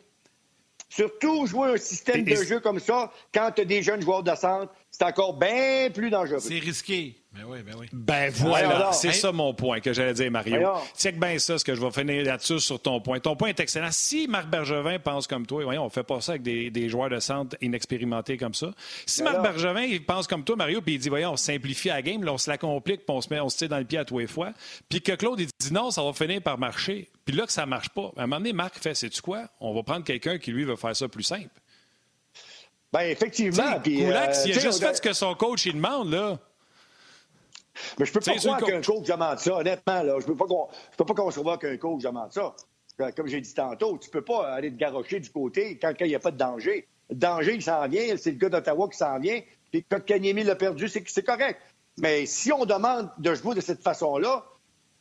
E: Surtout jouer un système de jeu comme ça, quand tu as des jeunes joueurs de centre, c'est encore bien plus dangereux.
B: C'est risqué. Ben oui, ben oui.
A: Ben voilà, c'est ça mon point que j'allais dire, Mario. Tiens bien ça, ce que je vais finir là-dessus sur ton point. Ton point est excellent. Si Marc Bergevin pense comme toi, voyons, on fait pas ça avec des, joueurs de centre inexpérimentés comme ça. Si Marc Bergevin il pense comme toi, Mario, puis il dit, voyons, on simplifie la game, là, on se la complique, puis on se, met, on se tire dans le pied à tous les fois. Puis que Claude, il dit non, ça va finir par marcher. Puis là, que ça marche pas. À un moment donné, Marc fait, sais-tu quoi? On va prendre quelqu'un qui, lui, veut faire ça plus simple.
E: Ben effectivement. Puis,
A: euh, il a juste fait ce que son coach il demande, là.
E: Mais je peux pas croire qu'un coach demande ça, honnêtement. Là. Je peux pas, peux pas concevoir qu'un coach demande ça. Euh, comme j'ai dit tantôt, tu peux pas aller te garrocher du côté quand il n'y a pas de danger. Le danger, il s'en vient. C'est le gars d'Ottawa qui s'en vient. Puis quand Kanyemi l'a perdu, c'est correct. Mais si on demande de jouer de cette façon-là,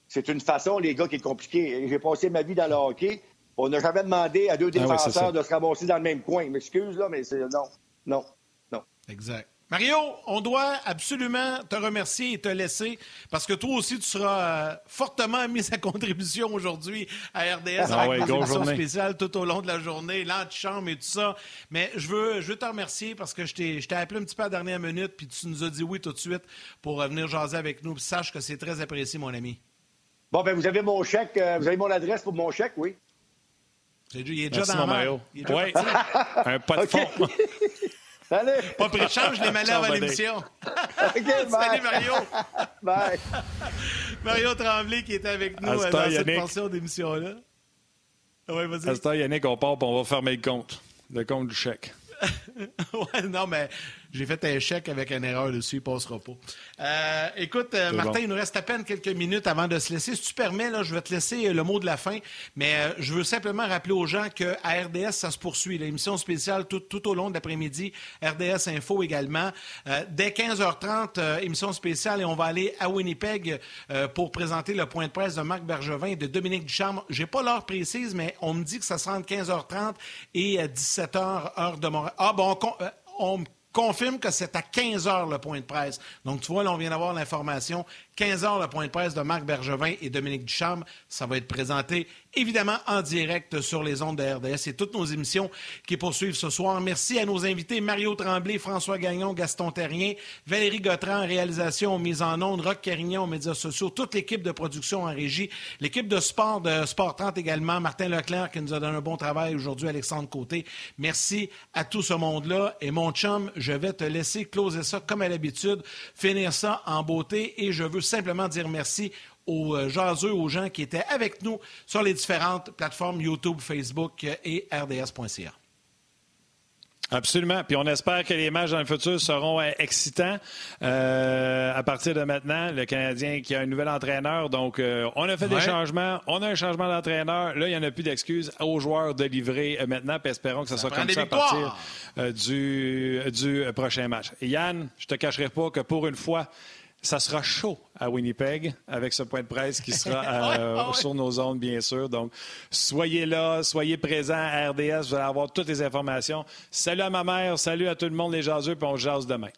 E: c'est une façon, les gars, qui est compliquée. J'ai passé ma vie dans le hockey. On n'a jamais demandé à deux ah défenseurs de se ramasser dans le même coin. M'excuse, là, mais c'est non. Non. Non.
B: Exact. Mario, on doit absolument te remercier et te laisser parce que toi aussi, tu seras euh, fortement mis à contribution aujourd'hui à RDS ah avec émissions spéciales tout au long de la journée, l'antichambre et tout ça. Mais je veux, je veux te remercier parce que je t'ai appelé un petit peu à la dernière minute puis tu nous as dit oui tout de suite pour euh, venir jaser avec nous. sache que c'est très apprécié, mon ami.
E: Bon, ben vous avez mon chèque, euh, vous avez mon adresse pour mon chèque, oui.
B: Il est déjà dans
A: Mario. Oui, un pas de fond.
E: Salut!
B: Pas pris de change, je l'ai mal à l'émission. Salut, Mario!
E: Bye!
B: Mario Tremblay qui était avec nous euh, dans cette portion d'émission-là.
A: Oui, vas-y. À ce temps, Yannick, on part et on va fermer le compte. Le compte du chèque.
B: ouais, non, mais j'ai fait un chèque avec une erreur dessus, il passera pas. Euh, écoute, euh, Martin, il nous reste à peine quelques minutes avant de se laisser. Si tu permets, là, je vais te laisser euh, le mot de la fin, mais je veux simplement rappeler aux gens qu'à RDS, ça se poursuit. L'émission spéciale tout, tout, au long de l'après-midi, RDS Info également. dès 15h30, émission spéciale, et on va aller à Winnipeg pour présenter le point de presse de Marc Bergevin et de Dominique Ducharme. J'ai pas l'heure précise, mais on me dit que ça sera entre 15h30 et 17h, heure de Montréal. Ah bon, on, on confirme que c'est à 15 heures le point de presse. Donc, tu vois, là, on vient d'avoir l'information. 15 heures le point de presse de Marc Bergevin et Dominique Ducharme. Ça va être présenté évidemment en direct sur les ondes de RDS et toutes nos émissions qui poursuivent ce soir. Merci à nos invités Mario Tremblay, François Gagnon, Gaston Terrien, Valérie Gautran réalisation, mise en ondes, Rock Carignan aux médias sociaux, toute l'équipe de production en régie, l'équipe de sport de Sport 30 également, Martin Leclerc qui nous a donné un bon travail aujourd'hui, Alexandre Côté. Merci à tout ce monde-là. Et mon chum, je vais te laisser closer ça comme à l'habitude, finir ça en beauté et je veux simplement dire merci aux euh, jaseux, aux gens qui étaient avec nous sur les différentes plateformes YouTube, Facebook et RDS.ca.
A: Absolument. Puis on espère que les matchs dans le futur seront euh, excitants. Euh, à partir de maintenant, le Canadien qui a un nouvel entraîneur. Donc, on a fait des changements. On a un changement d'entraîneur. Là, il n'y en a plus d'excuses aux joueurs de livrer maintenant. Puis espérons que ça, soit comme ça à partir du, du prochain match. Yann, je te cacherai pas que pour une fois, ça sera chaud à Winnipeg avec ce point de presse qui sera euh, sur nos ondes, bien sûr. Donc, soyez là, soyez présents à RDS. Vous allez avoir toutes les informations. Salut à ma mère, salut à tout le monde, les jaseux, puis on jase demain.